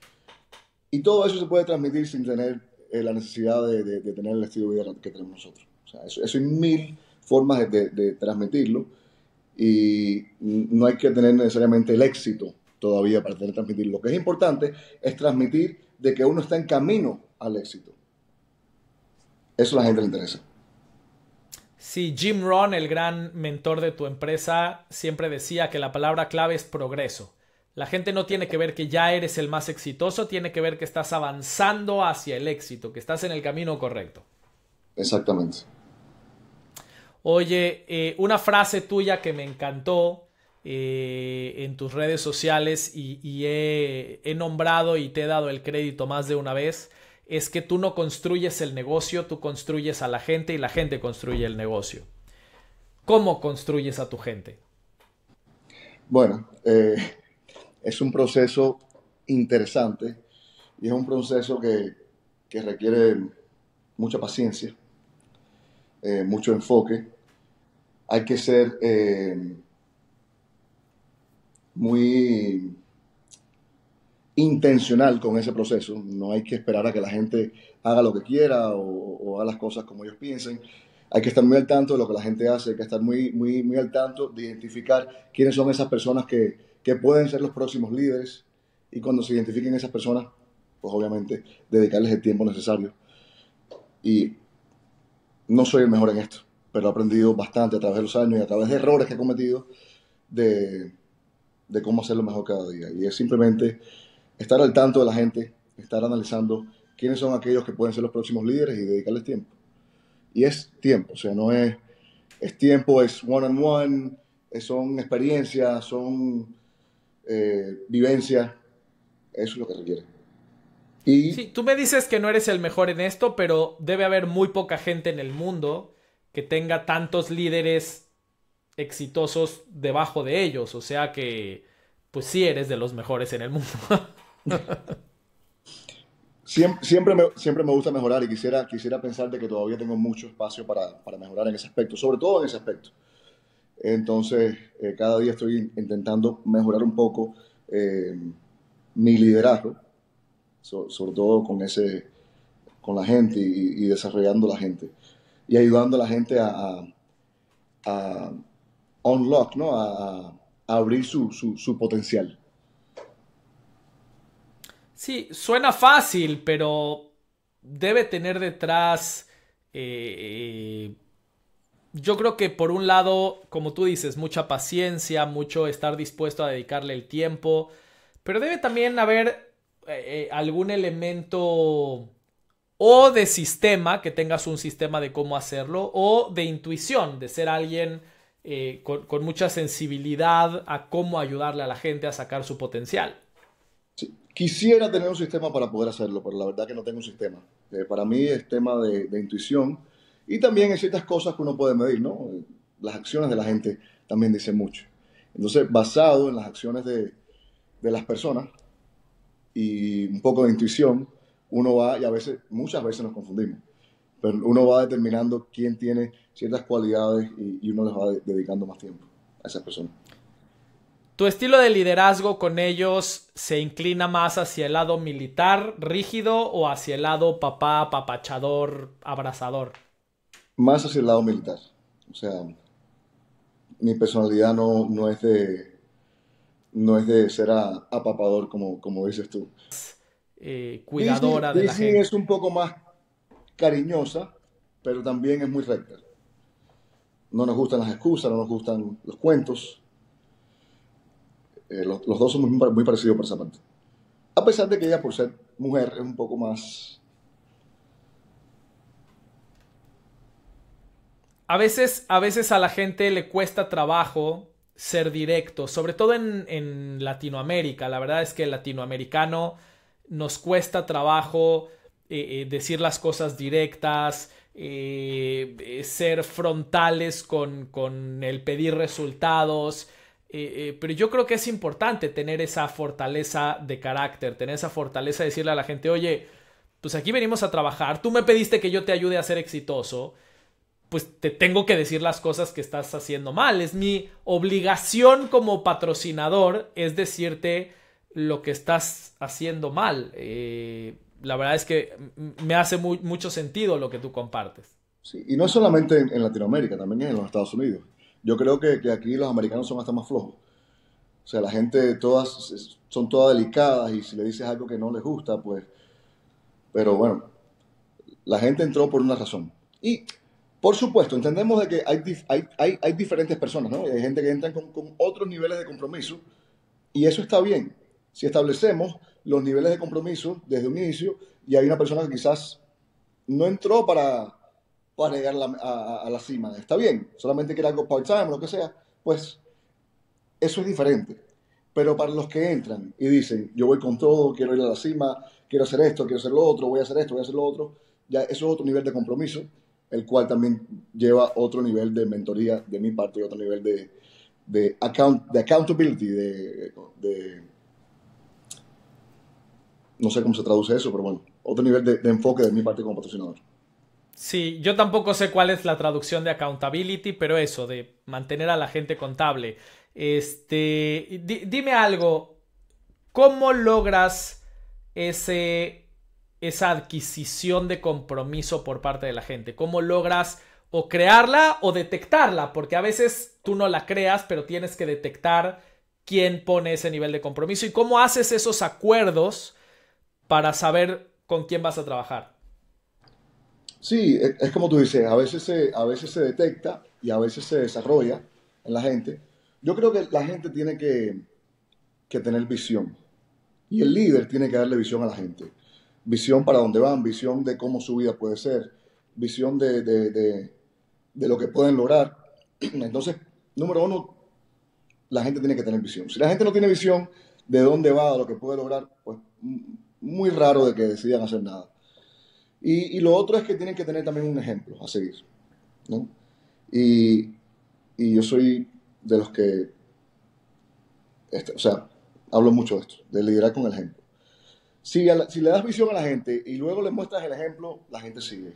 y todo eso se puede transmitir sin tener eh, la necesidad de, tener el estilo de vida que tenemos nosotros. O sea, eso, eso hay mil formas de, transmitirlo y no hay que tener necesariamente el éxito todavía para tener transmitirlo. Lo que es importante es transmitir de que uno está en camino al éxito. Eso a la gente le interesa. Sí, Jim Rohn, el gran mentor de tu empresa, siempre decía que la palabra clave es progreso. La gente no tiene que ver que ya eres el más exitoso, tiene que ver que estás avanzando hacia el éxito, que estás en el camino correcto. Exactamente. Oye, eh, una frase tuya que me encantó eh, en tus redes sociales y, he, he, nombrado y te he dado el crédito más de una vez, es que tú no construyes el negocio, tú construyes a la gente y la gente construye el negocio. ¿Cómo construyes a tu gente? Bueno, eh, es un proceso interesante y es un proceso que, requiere mucha paciencia, eh, mucho enfoque. Hay que ser eh, muy intencional con ese proceso. No hay que esperar a que la gente haga lo que quiera o, haga las cosas como ellos piensen. Hay que estar muy al tanto de lo que la gente hace, hay que estar muy, muy, muy al tanto de identificar quiénes son esas personas que, que pueden ser los próximos líderes y cuando se identifiquen esas personas, pues obviamente dedicarles el tiempo necesario. Y no soy el mejor en esto, pero he aprendido bastante a través de los años y a través de errores que he cometido de, de cómo hacerlo mejor cada día. Y es simplemente estar al tanto de la gente, estar analizando quiénes son aquellos que pueden ser los próximos líderes y dedicarles tiempo. Y es tiempo, o sea, no es, es tiempo, es one on one, son experiencias, son eh, vivencias, eso es lo que requiere. Y... Sí, tú me dices que no eres el mejor en esto, pero debe haber muy poca gente en el mundo que tenga tantos líderes exitosos debajo de ellos, o sea que pues sí eres de los mejores en el mundo. Siempre, me, siempre me gusta mejorar y quisiera, quisiera pensar de que todavía tengo mucho espacio para, para mejorar en ese aspecto, sobre todo en ese aspecto. Entonces, eh, cada día estoy intentando mejorar un poco eh, mi liderazgo, sobre todo con, ese, con la gente y, desarrollando la gente y ayudando a la gente a, unlock, ¿no? a, abrir su, su potencial. Sí, suena fácil, pero debe tener detrás... Eh, yo creo que por un lado, como tú dices, mucha paciencia, mucho estar dispuesto a dedicarle el tiempo, pero debe también haber eh, eh, algún elemento o de sistema, que tengas un sistema de cómo hacerlo, o de intuición, de ser alguien con, mucha sensibilidad a cómo ayudarle a la gente a sacar su potencial. Quisiera tener un sistema para poder hacerlo, pero la verdad que no tengo un sistema. Eh, para mí es tema de, intuición y también hay ciertas cosas que uno puede medir, ¿no? Las acciones de la gente también dicen mucho. Entonces, basado en las acciones de, las personas y un poco de intuición, uno va, y a veces, muchas veces nos confundimos, pero uno va determinando quién tiene ciertas cualidades y uno les va dedicando más tiempo a esas personas. ¿Tu estilo de liderazgo con ellos se inclina más hacia el lado militar, rígido, o hacia el lado papá, papachador, abrazador? Más hacia el lado militar. O sea, mi personalidad no, no es de no es de ser apapador como, como dices tú. Eh, cuidadora de la gente. es un poco más cariñosa, pero también es muy recta. No nos gustan las excusas, no nos gustan los cuentos. Eh, los, dos son muy, parecidos por esa parte. A pesar de que ella, por ser mujer, es un poco más... A veces, a veces a la gente le cuesta trabajo ser directo, sobre todo en, Latinoamérica. La verdad es que el latinoamericano nos cuesta trabajo eh, eh, decir las cosas directas, ser frontales con, con, el pedir resultados. Eh, eh, pero yo creo que es importante tener esa fortaleza de carácter, tener esa fortaleza de decirle a la gente, oye, pues aquí venimos a trabajar, tú me pediste que yo te ayude a ser exitoso, pues te tengo que decir las cosas que estás haciendo mal. Es mi obligación como patrocinador, es decirte lo que estás haciendo mal. Eh, la verdad es que me hace mucho sentido lo que tú compartes. Sí, y no solamente en Latinoamérica, también en los Estados Unidos. Yo creo que, que, aquí los americanos son hasta más flojos. O sea, la gente todas son todas delicadas y si le dices algo que no les gusta, pues... Pero bueno, la gente entró por una razón. Y, por supuesto, entendemos de que hay, hay, hay, hay diferentes personas, ¿no? Hay gente que entra con, con otros niveles de compromiso y eso está bien. Si establecemos los niveles de compromiso desde un inicio y hay una persona que quizás no entró para, para llegar a la, cima. Está bien, solamente quiere algo part-time o lo que sea, pues eso es diferente. Pero para los que entran y dicen, yo voy con todo, quiero ir a la cima, quiero hacer esto, quiero hacer lo otro, voy a hacer esto, voy a hacer lo otro, ya eso es otro nivel de compromiso, el cual también lleva otro nivel de mentoría de mi parte y otro nivel de, de, account, de accountability, de, no sé cómo se traduce eso, pero bueno, otro nivel de enfoque de mi parte como patrocinador. Sí, yo tampoco sé cuál es la traducción de accountability, pero eso, de mantener a la gente contable. Este, dime algo, ¿cómo logras ese, esa adquisición de compromiso por parte de la gente? ¿Cómo logras o crearla o detectarla? Porque a veces tú no la creas, pero tienes que detectar quién pone ese nivel de compromiso y cómo haces esos acuerdos para saber con quién vas a trabajar? Sí, es, como tú dices, a veces, se, a veces se detecta y a veces se desarrolla en la gente. Yo creo que la gente tiene que, tener visión y el líder tiene que darle visión a la gente. Visión para dónde van, visión de cómo su vida puede ser, visión de, de lo que pueden lograr. Entonces, número uno, la gente tiene que tener visión. Si la gente no tiene visión de dónde va, a lo que puede lograr, pues muy raro de que decidan hacer nada. Y, lo otro es que tienen que tener también un ejemplo a seguir. ¿no? Y, yo soy de los que, este, o sea, hablo mucho de esto, de liderar con el ejemplo. Si, si le das visión a la gente y luego le muestras el ejemplo, la gente sigue.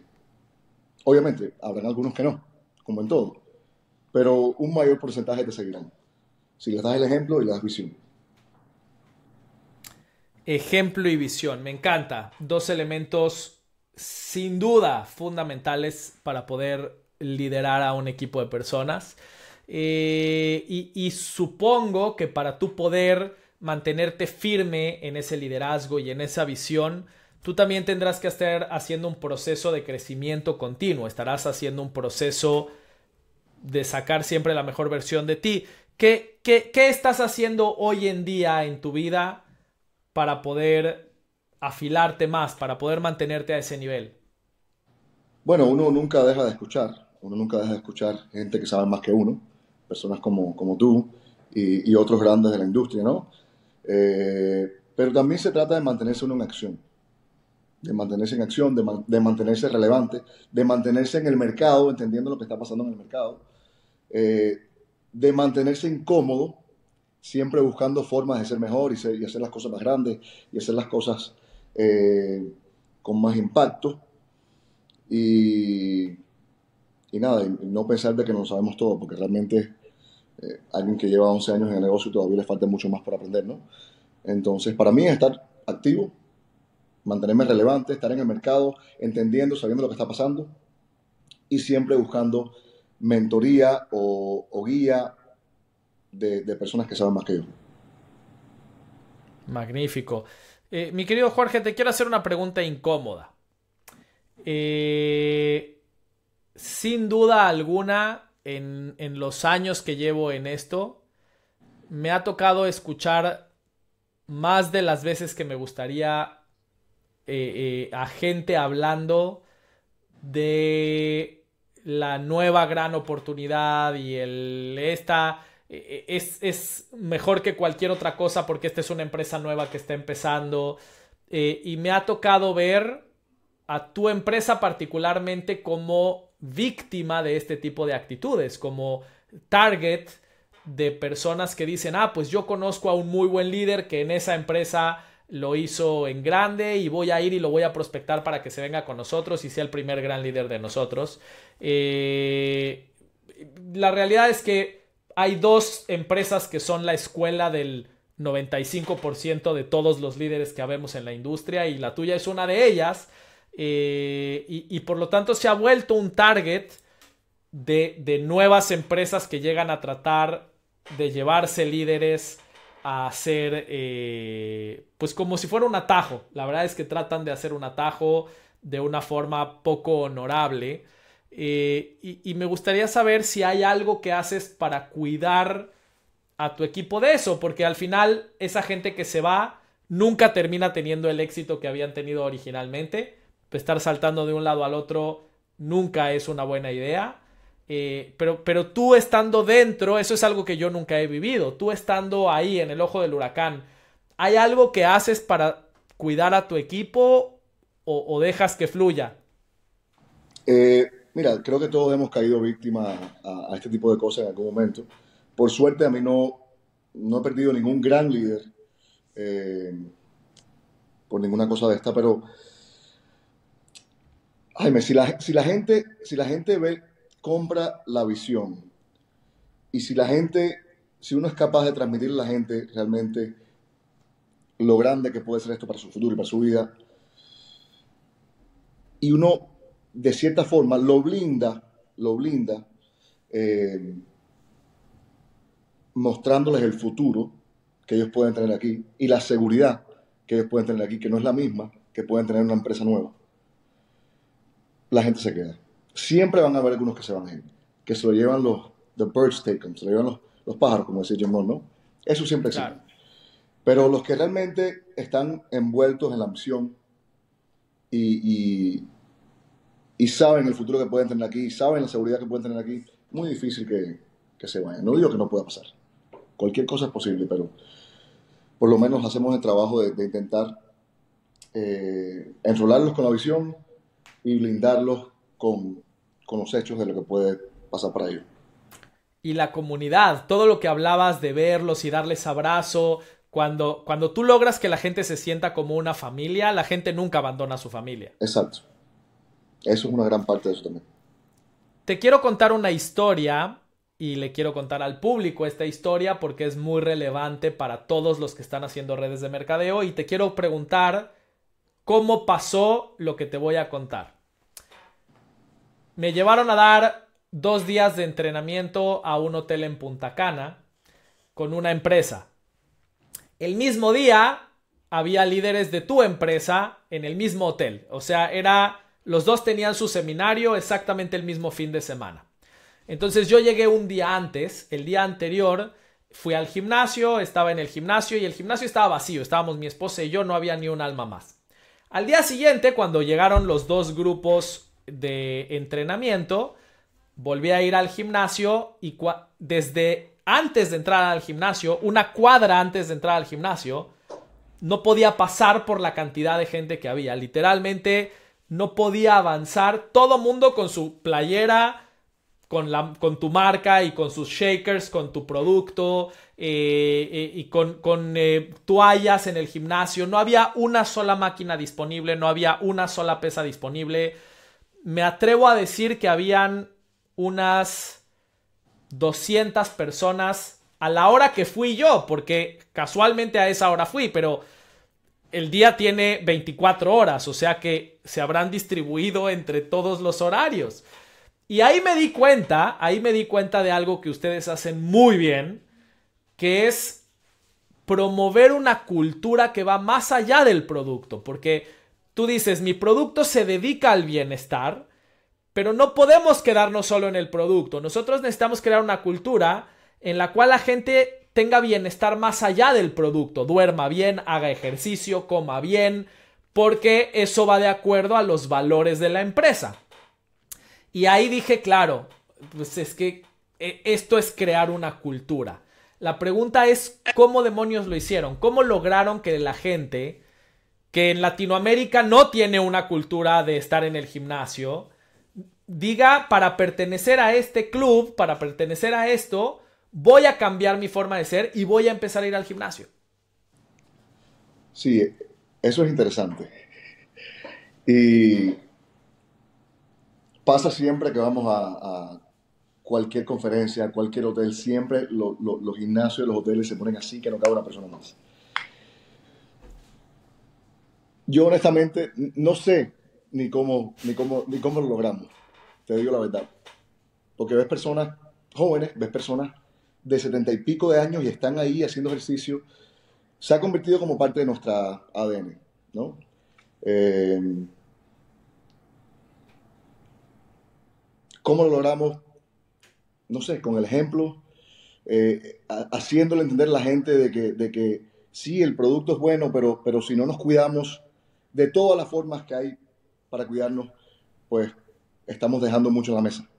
Obviamente, habrán algunos que no, como en todo, pero un mayor porcentaje te seguirán. Si les das el ejemplo y le das visión. Ejemplo y visión, me encanta. Dos elementos sin duda fundamentales para poder liderar a un equipo de personas. Eh, y, supongo que para tú poder mantenerte firme en ese liderazgo y en esa visión, tú también tendrás que estar haciendo un proceso de crecimiento continuo, estarás haciendo un proceso de sacar siempre la mejor versión de ti. ¿Qué, qué, qué estás haciendo hoy en día en tu vida para poder afilarte más, para poder mantenerte a ese nivel? Bueno, uno nunca deja de escuchar, uno nunca deja de escuchar gente que sabe más que uno, personas como, como tú y, otros grandes de la industria, ¿no? Eh, pero también se trata de mantenerse uno en acción, de mantenerse en acción, de, mantenerse relevante, de mantenerse en el mercado, entendiendo lo que está pasando en el mercado, eh, de mantenerse incómodo, siempre buscando formas de ser mejor y, y hacer las cosas más grandes y hacer las cosas eh, con más impacto y, y nada, no pensar de que no sabemos todo, porque realmente eh, alguien que lleva 11 años en el negocio todavía le falta mucho más por aprender, ¿no? Entonces, para mí es estar activo, mantenerme relevante, estar en el mercado, entendiendo, sabiendo lo que está pasando y siempre buscando mentoría o, guía de, de personas que saben más que yo. Magnífico. Eh, mi querido Jorge, te quiero hacer una pregunta incómoda. Eh, sin duda alguna, en, los años que llevo en esto, me ha tocado escuchar más de las veces que me gustaría eh, a gente hablando de la nueva gran oportunidad y el esta eh, es, mejor que cualquier otra cosa porque esta es una empresa nueva que está empezando. Eh, y me ha tocado ver a tu empresa particularmente como víctima de este tipo de actitudes, como target de personas que dicen, ah, pues yo conozco a un muy buen líder que en esa empresa lo hizo en grande y voy a ir y lo voy a prospectar para que se venga con nosotros y sea el primer gran líder de nosotros. Eh, la realidad es que hay dos empresas que son la escuela del 95% de todos los líderes que habemos en la industria y la tuya es una de ellas. Eh, y, por lo tanto se ha vuelto un target de, nuevas empresas que llegan a tratar de llevarse líderes a hacer, eh, pues como si fuera un atajo. La verdad es que tratan de hacer un atajo de una forma poco honorable. Eh, y, me gustaría saber si hay algo que haces para cuidar a tu equipo de eso, porque al final esa gente que se va nunca termina teniendo el éxito que habían tenido originalmente. Estar saltando de un lado al otro nunca es una buena idea. Eh, pero, pero tú estando dentro, eso es algo que yo nunca he vivido. Tú estando ahí en el ojo del huracán, ¿hay algo que haces para cuidar a tu equipo o, o dejas que fluya? Eh, Mira, creo que todos hemos caído víctimas a, este tipo de cosas en algún momento. Por suerte a mí no, no he perdido ningún gran líder eh, por ninguna cosa de esta, pero Jaime, si la, si la gente, si la gente ve, compra la visión y si la gente, si uno es capaz de transmitirle a la gente realmente lo grande que puede ser esto para su futuro y para su vida, y uno de cierta forma lo blinda, lo blinda, eh, mostrándoles el futuro que ellos pueden tener aquí y la seguridad que ellos pueden tener aquí, que no es la misma que pueden tener una empresa nueva, la gente se queda. Siempre van a haber algunos que se van a ir, que se lo llevan los the birds take them, se lo llevan los, pájaros, como decía Jim ¿no? Eso siempre existe. Pero los que realmente están envueltos en la misión y, y, saben el futuro que pueden tener aquí, saben la seguridad que pueden tener aquí, muy difícil que, que se vayan. No digo que no pueda pasar. Cualquier cosa es posible, pero por lo menos hacemos el trabajo de, intentar eh, enrolarlos con la visión y blindarlos con, con los hechos de lo que puede pasar para ellos y la comunidad, todo lo que hablabas de verlos y darles abrazo, cuando, cuando tú logras que la gente se sienta como una familia, la gente nunca abandona a su familia. Exacto. Eso es una gran parte de eso también. Te quiero contar una historia y le quiero contar al público esta historia porque es muy relevante para todos los que están haciendo redes de mercadeo y te quiero preguntar cómo pasó lo que te voy a contar. Me llevaron a dar dos días de entrenamiento a un hotel en Punta Cana con una empresa. El mismo día había líderes de tu empresa en el mismo hotel. O sea, era los dos tenían su seminario exactamente el mismo fin de semana. Entonces yo llegué un día antes, el día anterior, fui al gimnasio, estaba en el gimnasio y el gimnasio estaba vacío, estábamos mi esposa y yo, no había ni un alma más. Al día siguiente, cuando llegaron los dos grupos de entrenamiento, volví a ir al gimnasio y desde antes de entrar al gimnasio, una cuadra antes de entrar al gimnasio, no podía pasar por la cantidad de gente que había. Literalmente no podía avanzar. Todo mundo con su playera, con, la, con tu marca y con sus shakers, con tu producto eh, eh, y con, eh, toallas en el gimnasio. No había una sola máquina disponible, no había una sola pesa disponible. Me atrevo a decir que habían unas 200 personas a la hora que fui yo, porque casualmente a esa hora fui, pero el día tiene 24 horas, o sea que se habrán distribuido entre todos los horarios. Y ahí me di cuenta, ahí me di cuenta de algo que ustedes hacen muy bien, que es promover una cultura que va más allá del producto, porque tú dices, mi producto se dedica al bienestar, pero no podemos quedarnos solo en el producto. Nosotros necesitamos crear una cultura en la cual la gente tenga bienestar más allá del producto. Duerma bien, haga ejercicio, coma bien, porque eso va de acuerdo a los valores de la empresa. Y ahí dije, claro, pues es que e, esto es crear una cultura. La pregunta es, ¿cómo demonios lo hicieron? ¿Cómo lograron que la gente que en Latinoamérica no tiene una cultura de estar en el gimnasio, diga, para pertenecer a este club, para pertenecer a esto, voy a cambiar mi forma de ser y voy a empezar a ir al gimnasio. Sí, eso es interesante. Y pasa siempre que vamos a, cualquier conferencia, a cualquier hotel, siempre los gimnasios los hoteles se ponen así que no cabe una persona más. Yo honestamente no sé ni cómo, ni cómo, ni cómo lo logramos te digo la verdad. Porque ves personas jóvenes, ves personas de setenta y pico de años y están ahí haciendo ejercicio. Se ha convertido como parte de nuestra ADN, ¿no? Eh, ¿Cómo lo logramos? No sé, con el ejemplo, eh, haciéndole entender a la gente de que, de que sí, el producto es bueno, pero, pero si no nos cuidamos de todas las formas que hay para cuidarnos, pues estamos dejando mucho en la mesa.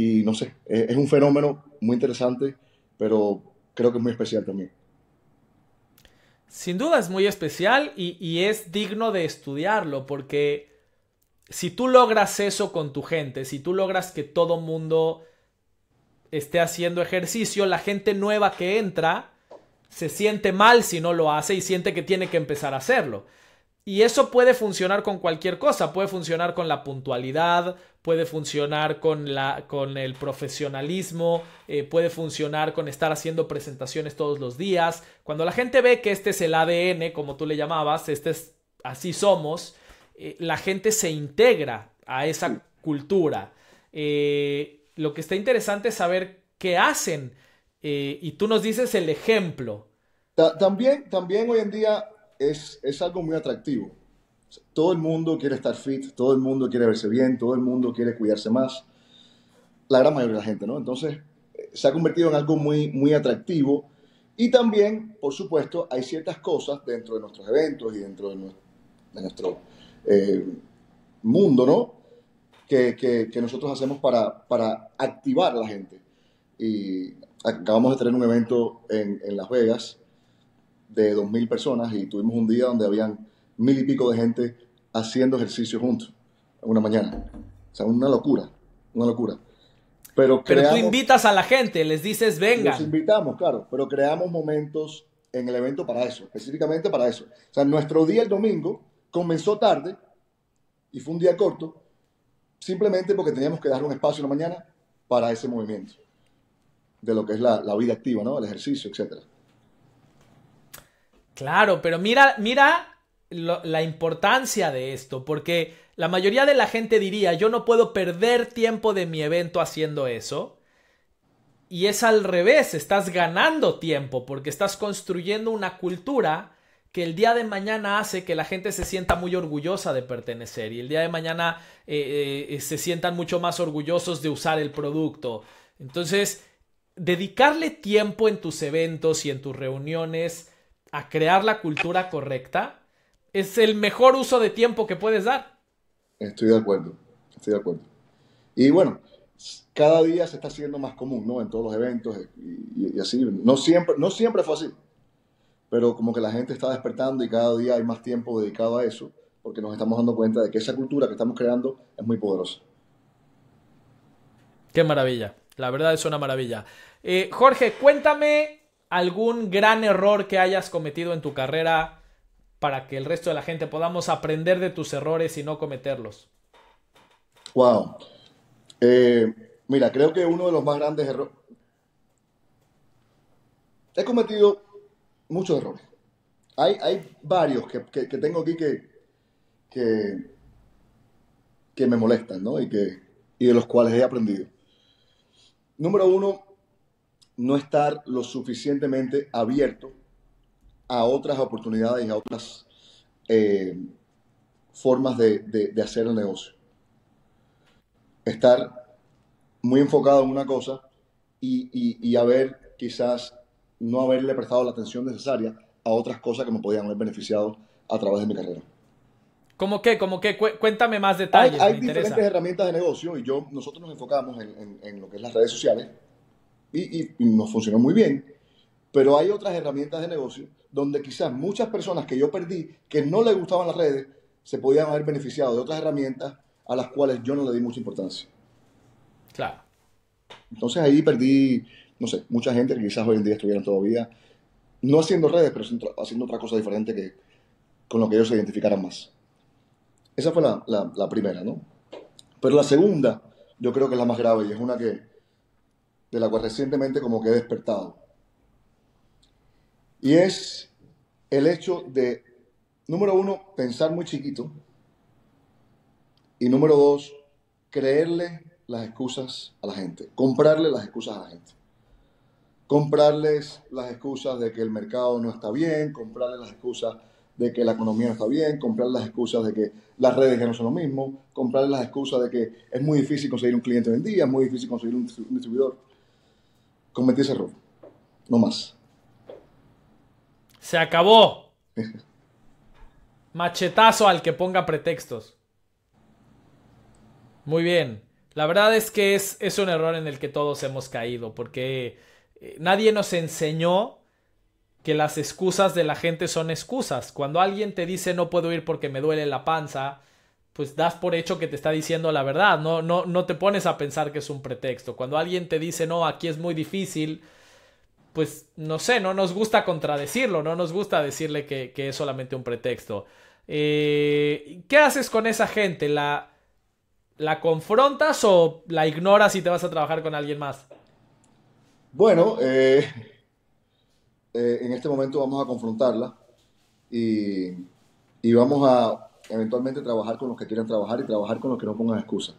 Y no sé, es, un fenómeno muy interesante, pero creo que es muy especial también. Sin duda es muy especial y, y, es digno de estudiarlo porque si tú logras eso con tu gente, si tú logras que todo mundo esté haciendo ejercicio, la gente nueva que entra se siente mal si no lo hace y siente que tiene que empezar a hacerlo. Y eso puede funcionar con cualquier cosa, puede funcionar con la puntualidad, puede funcionar con, la, con el profesionalismo, eh, puede funcionar con estar haciendo presentaciones todos los días. Cuando la gente ve que este es el ADN, como tú le llamabas, este es así somos, eh, la gente se integra a esa cultura. Eh, lo que está interesante es saber qué hacen. y tú nos dices el ejemplo. también, también hoy en día es, es algo muy atractivo. Todo el mundo quiere estar fit, todo el mundo quiere verse bien, todo el mundo quiere cuidarse más. La gran mayoría de la gente, ¿no? Entonces, se ha convertido en algo muy, muy atractivo. Y también, por supuesto, hay ciertas cosas dentro de nuestros eventos y dentro de nuestro, eh, mundo, ¿no? Que, que, nosotros hacemos para, para activar a la gente. Y acabamos de tener un evento en, en Las Vegas de 2.000 personas y tuvimos un día donde habían mil y pico de gente haciendo ejercicio juntos, una mañana. O sea, una locura, una locura. Pero, tú invitas a la gente, les dices, venga. Los invitamos, claro, pero creamos momentos en el evento para eso, específicamente para eso. O sea, nuestro día el domingo comenzó tarde y fue un día corto, simplemente porque teníamos que dar un espacio en la mañana para ese movimiento, de lo que es la, la vida activa, ¿no? El ejercicio, etcétera. Claro, pero mira, mira la importancia de esto, porque la mayoría de la gente diría, yo no puedo perder tiempo de mi evento haciendo eso. Y es al revés, estás ganando tiempo porque estás construyendo una cultura que el día de mañana hace que la gente se sienta muy orgullosa de pertenecer y el día de mañana eh, eh, se sientan mucho más orgullosos de usar el producto. Entonces, dedicarle tiempo en tus eventos y en tus reuniones a crear la cultura correcta es el mejor uso de tiempo que puedes dar. Estoy de acuerdo, estoy de acuerdo. Y bueno, cada día se está haciendo más común, ¿no? En todos los eventos y, así. No siempre, no siempre fue así, pero como que la gente está despertando y cada día hay más tiempo dedicado a eso, porque nos estamos dando cuenta de que esa cultura que estamos creando es muy poderosa. Qué maravilla, la verdad es una maravilla. Eh, Jorge, cuéntame algún gran error que hayas cometido en tu carrera para que el resto de la gente podamos aprender de tus errores y no cometerlos? Wow. Eh, mira, creo que uno de los más grandes errores. He cometido muchos errores. Hay, hay varios que, tengo aquí que, que, que, me molestan, ¿no? Y, que, y de los cuales he aprendido. Número uno, no estar lo suficientemente abierto a otras oportunidades y a otras eh, formas de, hacer el negocio. Estar muy enfocado en una cosa y, haber quizás no haberle prestado la atención necesaria a otras cosas que me podían haber beneficiado a través de mi carrera. ¿Cómo qué? ¿Cómo qué? Cuéntame más detalles. Hay, diferentes herramientas de negocio y yo, nosotros nos enfocamos en, lo que es las redes sociales y, y, nos funcionó muy bien, pero hay otras herramientas de negocio donde quizás muchas personas que yo perdí, que no les gustaban las redes, se podían haber beneficiado de otras herramientas a las cuales yo no le di mucha importancia. Claro. Entonces ahí perdí, no sé, mucha gente que quizás hoy en día estuvieran todavía, no haciendo redes, pero haciendo otra cosa diferente que con lo que ellos se identificaran más. Esa fue la, la primera, ¿no? Pero la segunda, yo creo que es la más grave y es una que, de la cual recientemente como que he despertado. Y es el hecho de, número uno, pensar muy chiquito. Y número dos, creerle las excusas a la gente, comprarle las excusas a la gente. Comprarles las excusas de que el mercado no está bien, comprarles las excusas de que la economía no está bien, comprarles las excusas de que las redes ya no son lo mismo, comprarles las excusas de que es muy difícil conseguir un cliente hoy en día, es muy difícil conseguir un distribuidor. Cometí ese error, no más. Se acabó. Machetazo al que ponga pretextos. Muy bien. La verdad es que es, es, un error en el que todos hemos caído, porque eh, nadie nos enseñó que las excusas de la gente son excusas. Cuando alguien te dice no puedo ir porque me duele la panza, pues das por hecho que te está diciendo la verdad, no, no, no te pones a pensar que es un pretexto. Cuando alguien te dice no, aquí es muy difícil, pues no sé, no nos gusta contradecirlo, no nos gusta decirle que, es solamente un pretexto. Eh, ¿Qué haces con esa gente? ¿La, ¿La confrontas o la ignoras y te vas a trabajar con alguien más? Bueno, eh, eh, en este momento vamos a confrontarla y, vamos a eventualmente trabajar con los que quieran trabajar y trabajar con los que no pongan excusas.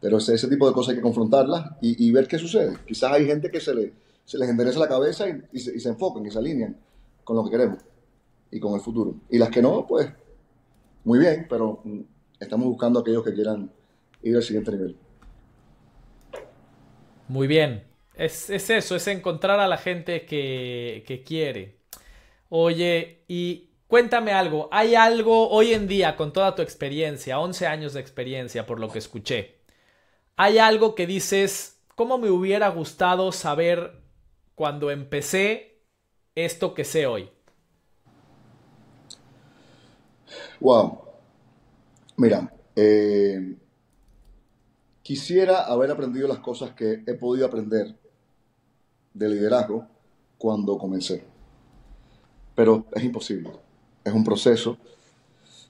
Pero ese, tipo de cosas hay que confrontarlas y, ver qué sucede. Quizás hay gente que se le se les endereza la cabeza y, se, y enfocan y se alinean con lo que queremos y con el futuro. Y las que no, pues muy bien, pero mm, estamos buscando a aquellos que quieran ir al siguiente nivel. Muy bien. Es, eso, es encontrar a la gente que quiere. Oye, y cuéntame algo. ¿Hay algo hoy en día, con toda tu experiencia, 11 años de experiencia, por lo que escuché, hay algo que dices, ¿cómo me hubiera gustado saber cuando empecé esto que sé hoy? Wow. Mira, eh, quisiera haber aprendido las cosas que he podido aprender de liderazgo cuando comencé. Pero es imposible. Es un proceso.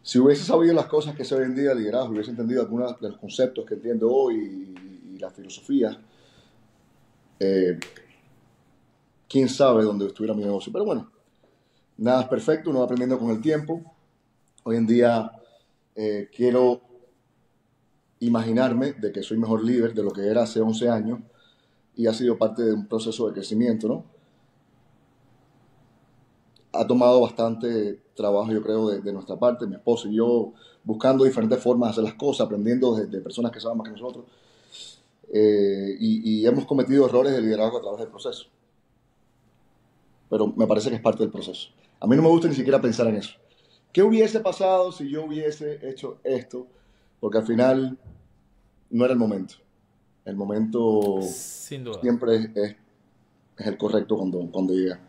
Si hubiese sabido las cosas que se hoy en día hubiese entendido algunos de los conceptos que entiendo hoy y, la filosofía, eh, quién sabe dónde estuviera mi negocio. Pero bueno, nada es perfecto, uno va aprendiendo con el tiempo. Hoy en día eh, quiero imaginarme de que soy mejor líder de lo que era hace 11 años y ha sido parte de un proceso de crecimiento, ¿no? Ha tomado bastante trabajo, yo creo, de, nuestra parte, mi esposo y yo, buscando diferentes formas de hacer las cosas, aprendiendo de, personas que saben más que nosotros. Eh, y, y hemos cometido errores de liderazgo a través del proceso. Pero me parece que es parte del proceso. A mí no me gusta ni siquiera pensar en eso. ¿Qué hubiese pasado si yo hubiese hecho esto? Porque al final no era el momento. El momento siempre es, el correcto cuando, cuando llega.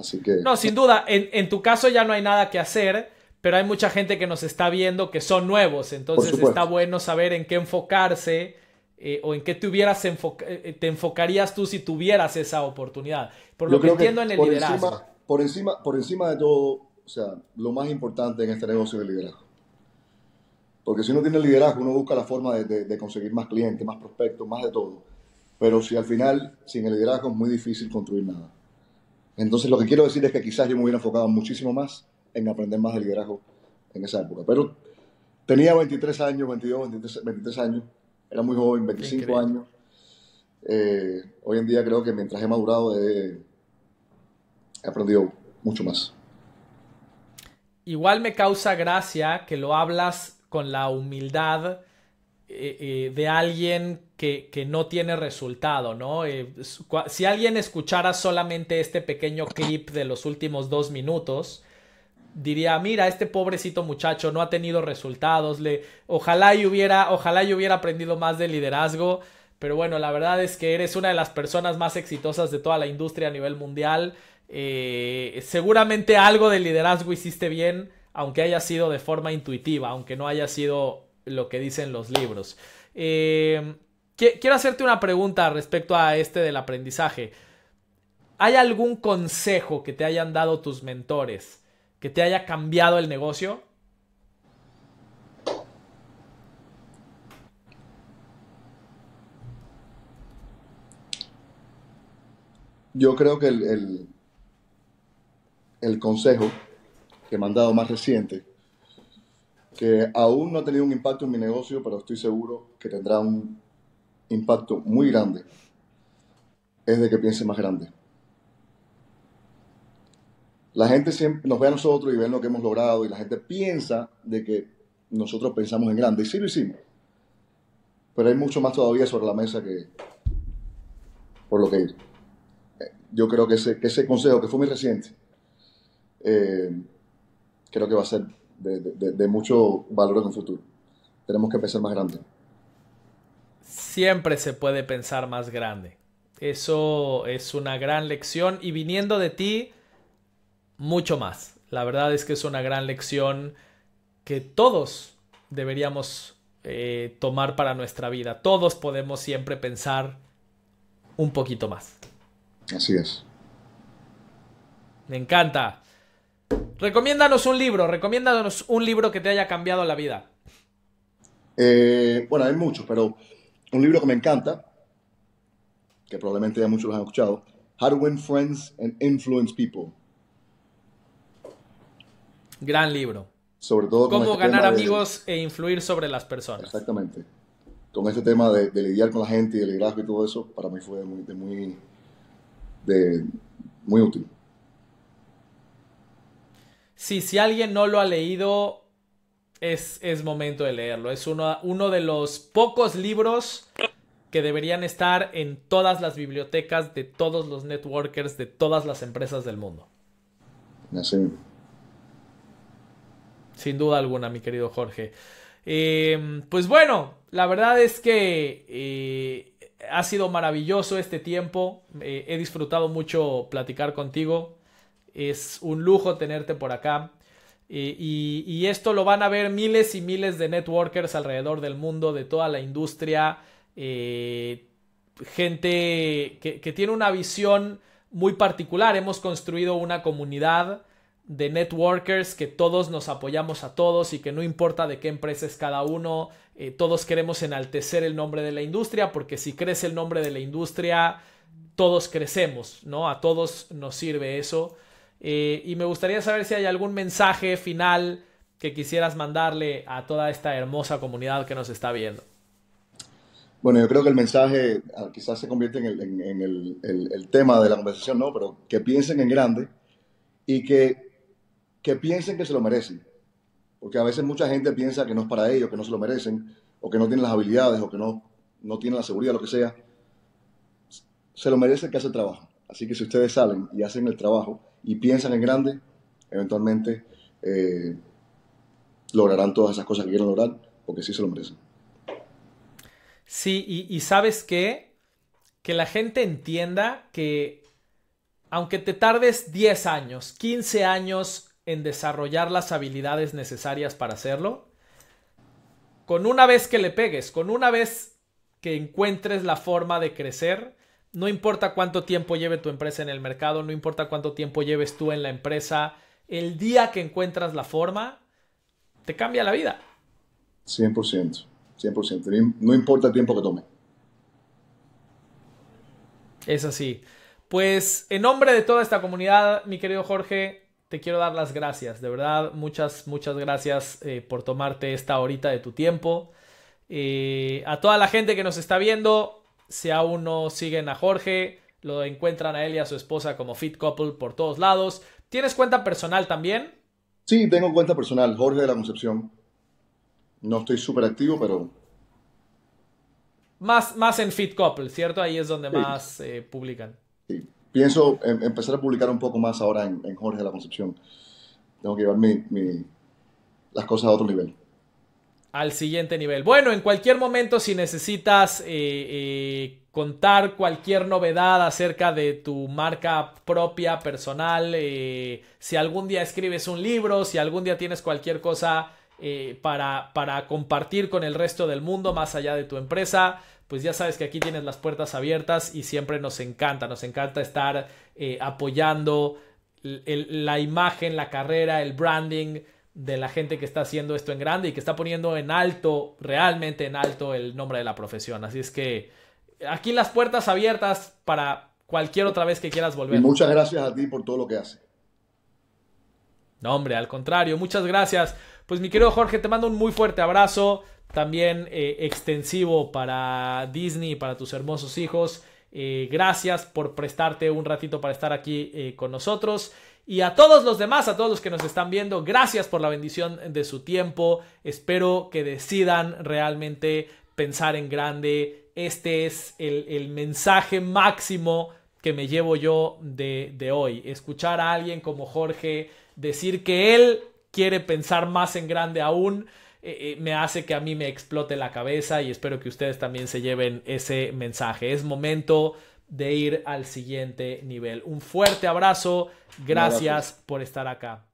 Así que... No, sin duda. En, tu caso ya no hay nada que hacer, pero hay mucha gente que nos está viendo que son nuevos. Entonces está bueno saber en qué enfocarse eh, o en qué te, hubieras eh, te enfocarías tú si tuvieras esa oportunidad. Por lo que entiendo en el liderazgo. por, encima, por encima de todo, o sea, lo más importante en este negocio es el liderazgo. Porque si uno tiene liderazgo, uno busca la forma de, conseguir más clientes, más prospectos, más de todo. Pero si al final, sin el liderazgo, es muy difícil construir nada. Entonces, lo que quiero decir es que quizás yo me hubiera enfocado muchísimo más en aprender más de liderazgo en esa época. Pero tenía 23 años, 22, 23, años, era muy joven, 25 años. Eh, hoy en día creo que mientras he madurado he aprendido mucho más. Igual me causa gracia que lo hablas con la humildad eh, eh, de alguien que, no tiene resultado, ¿no? Eh, si alguien escuchara solamente este pequeño clip de los últimos dos minutos, diría, mira, este pobrecito muchacho no ha tenido resultados, le, ojalá y hubiera, ojalá y hubiera aprendido más de liderazgo, pero bueno, la verdad es que eres una de las personas más exitosas de toda la industria a nivel mundial. Seguramente algo de liderazgo hiciste bien, aunque haya sido de forma intuitiva, aunque no haya sido lo que dicen los libros. Eh, quiero hacerte una pregunta respecto a este del aprendizaje. ¿Hay algún consejo que te hayan dado tus mentores que te haya cambiado el negocio? Yo creo que el, el consejo que me han dado más reciente, que aún no ha tenido un impacto en mi negocio, pero estoy seguro que tendrá un impacto muy grande, es de que piense más grande. La gente siempre nos ve a nosotros y ve lo que hemos logrado y la gente piensa de que nosotros pensamos en grande. Y sí lo hicimos. Pero hay mucho más todavía sobre la mesa que por lo que. Yo creo que ese, que ese consejo, que fue muy reciente, eh, creo que va a ser de, mucho valor en el futuro. Tenemos que pensar más grande. Siempre se puede pensar más grande. Eso es una gran lección y viniendo de ti, mucho más. La verdad es que es una gran lección que todos deberíamos eh, tomar para nuestra vida. Todos podemos siempre pensar un poquito más. Así es. Me encanta. Recomiéndanos un libro, recomiéndanos un libro que te haya cambiado la vida. Eh, bueno, hay muchos, pero un libro que me encanta, que probablemente ya muchos los han escuchado, How to Win Friends and Influence People. Gran libro. Sobre todo Cómo este ganar amigos e influir sobre las personas. Exactamente. Con este tema de, lidiar con la gente y el liderazgo y todo eso, para mí fue muy, muy útil. Sí, si alguien no lo ha leído, es, es momento de leerlo. Es uno, uno de los pocos libros que deberían estar en todas las bibliotecas de todos los networkers de todas las empresas del mundo. Sin duda alguna, mi querido Jorge. Eh, pues bueno, la verdad es que eh, ha sido maravilloso este tiempo. Eh, he disfrutado mucho platicar contigo. Es un lujo tenerte por acá. y, y, esto lo van a ver miles y miles de networkers alrededor del mundo, de toda la industria. gente que, que tiene una visión muy particular. Hemos construido una comunidad de networkers que todos nos apoyamos a todos y que no importa de qué empresa es cada uno, eh, todos queremos enaltecer el nombre de la industria porque si crece el nombre de la industria, todos crecemos, ¿no? A todos nos sirve eso. Eh, y me gustaría saber si hay algún mensaje final que quisieras mandarle a toda esta hermosa comunidad que nos está viendo. Bueno, yo creo que el mensaje ah, quizás se convierte en, el, el tema de la conversación, ¿no? Pero que piensen en grande y que que piensen que se lo merecen. Porque a veces mucha gente piensa que no es para ellos, que no se lo merecen, o que no tienen las habilidades, o que no, no tienen la seguridad, lo que sea. Se lo merece el que hace el trabajo. Así que si ustedes salen y hacen el trabajo y piensan en grande, eventualmente eh, lograrán todas esas cosas que quieren lograr, porque sí se lo merecen. Sí, y, y sabes qué? Que la gente entienda que aunque te tardes 10 años, 15 años en desarrollar las habilidades necesarias para hacerlo, con una vez que le pegues, con una vez que encuentres la forma de crecer, no importa cuánto tiempo lleve tu empresa en el mercado, no importa cuánto tiempo lleves tú en la empresa, el día que encuentras la forma, te cambia la vida. 100%, 100%, no importa el tiempo que tome. Es así. Pues en nombre de toda esta comunidad, mi querido Jorge, te quiero dar las gracias, de verdad, muchas, muchas gracias eh, por tomarte esta horita de tu tiempo. Eh, a toda la gente que nos está viendo, si aún no siguen a Jorge, lo encuentran a él y a su esposa como Fit Couple por todos lados. ¿Tienes cuenta personal también? Sí, tengo cuenta personal, Jorge de la Concepción. No estoy súper activo, pero... Más, más en Fit Couple, ¿cierto? Ahí es donde más eh, publican. Sí pienso empezar a publicar un poco más ahora en, Jorge de la Concepción. Tengo que llevar las cosas a otro nivel. Al siguiente nivel. Bueno, en cualquier momento, si necesitas eh, eh, contar cualquier novedad acerca de tu marca propia, personal, eh, si algún día escribes un libro, si algún día tienes cualquier cosa para, para compartir con el resto del mundo más allá de tu empresa, pues ya sabes que aquí tienes las puertas abiertas y siempre nos encanta, nos encanta estar apoyando la imagen, la carrera, el branding de la gente que está haciendo esto en grande y que está poniendo en alto, realmente en alto el nombre de la profesión. Así es que aquí las puertas abiertas para cualquier otra vez que quieras volver. Y muchas gracias a ti por todo lo que haces. No, hombre, al contrario, muchas gracias. Pues mi querido Jorge, te mando un muy fuerte abrazo también eh, extensivo para Disney para tus hermosos hijos. Eh, gracias por prestarte un ratito para estar aquí eh, con nosotros. Y a todos los demás, a todos los que nos están viendo, gracias por la bendición de su tiempo. Espero que decidan realmente pensar en grande. Este es el, mensaje máximo que me llevo yo de, de hoy. Escuchar a alguien como Jorge decir que él quiere pensar más en grande aún eh, eh, me hace que a mí me explote la cabeza y espero que ustedes también se lleven ese mensaje. Es momento de ir al siguiente nivel. Un fuerte abrazo, gracias por estar acá.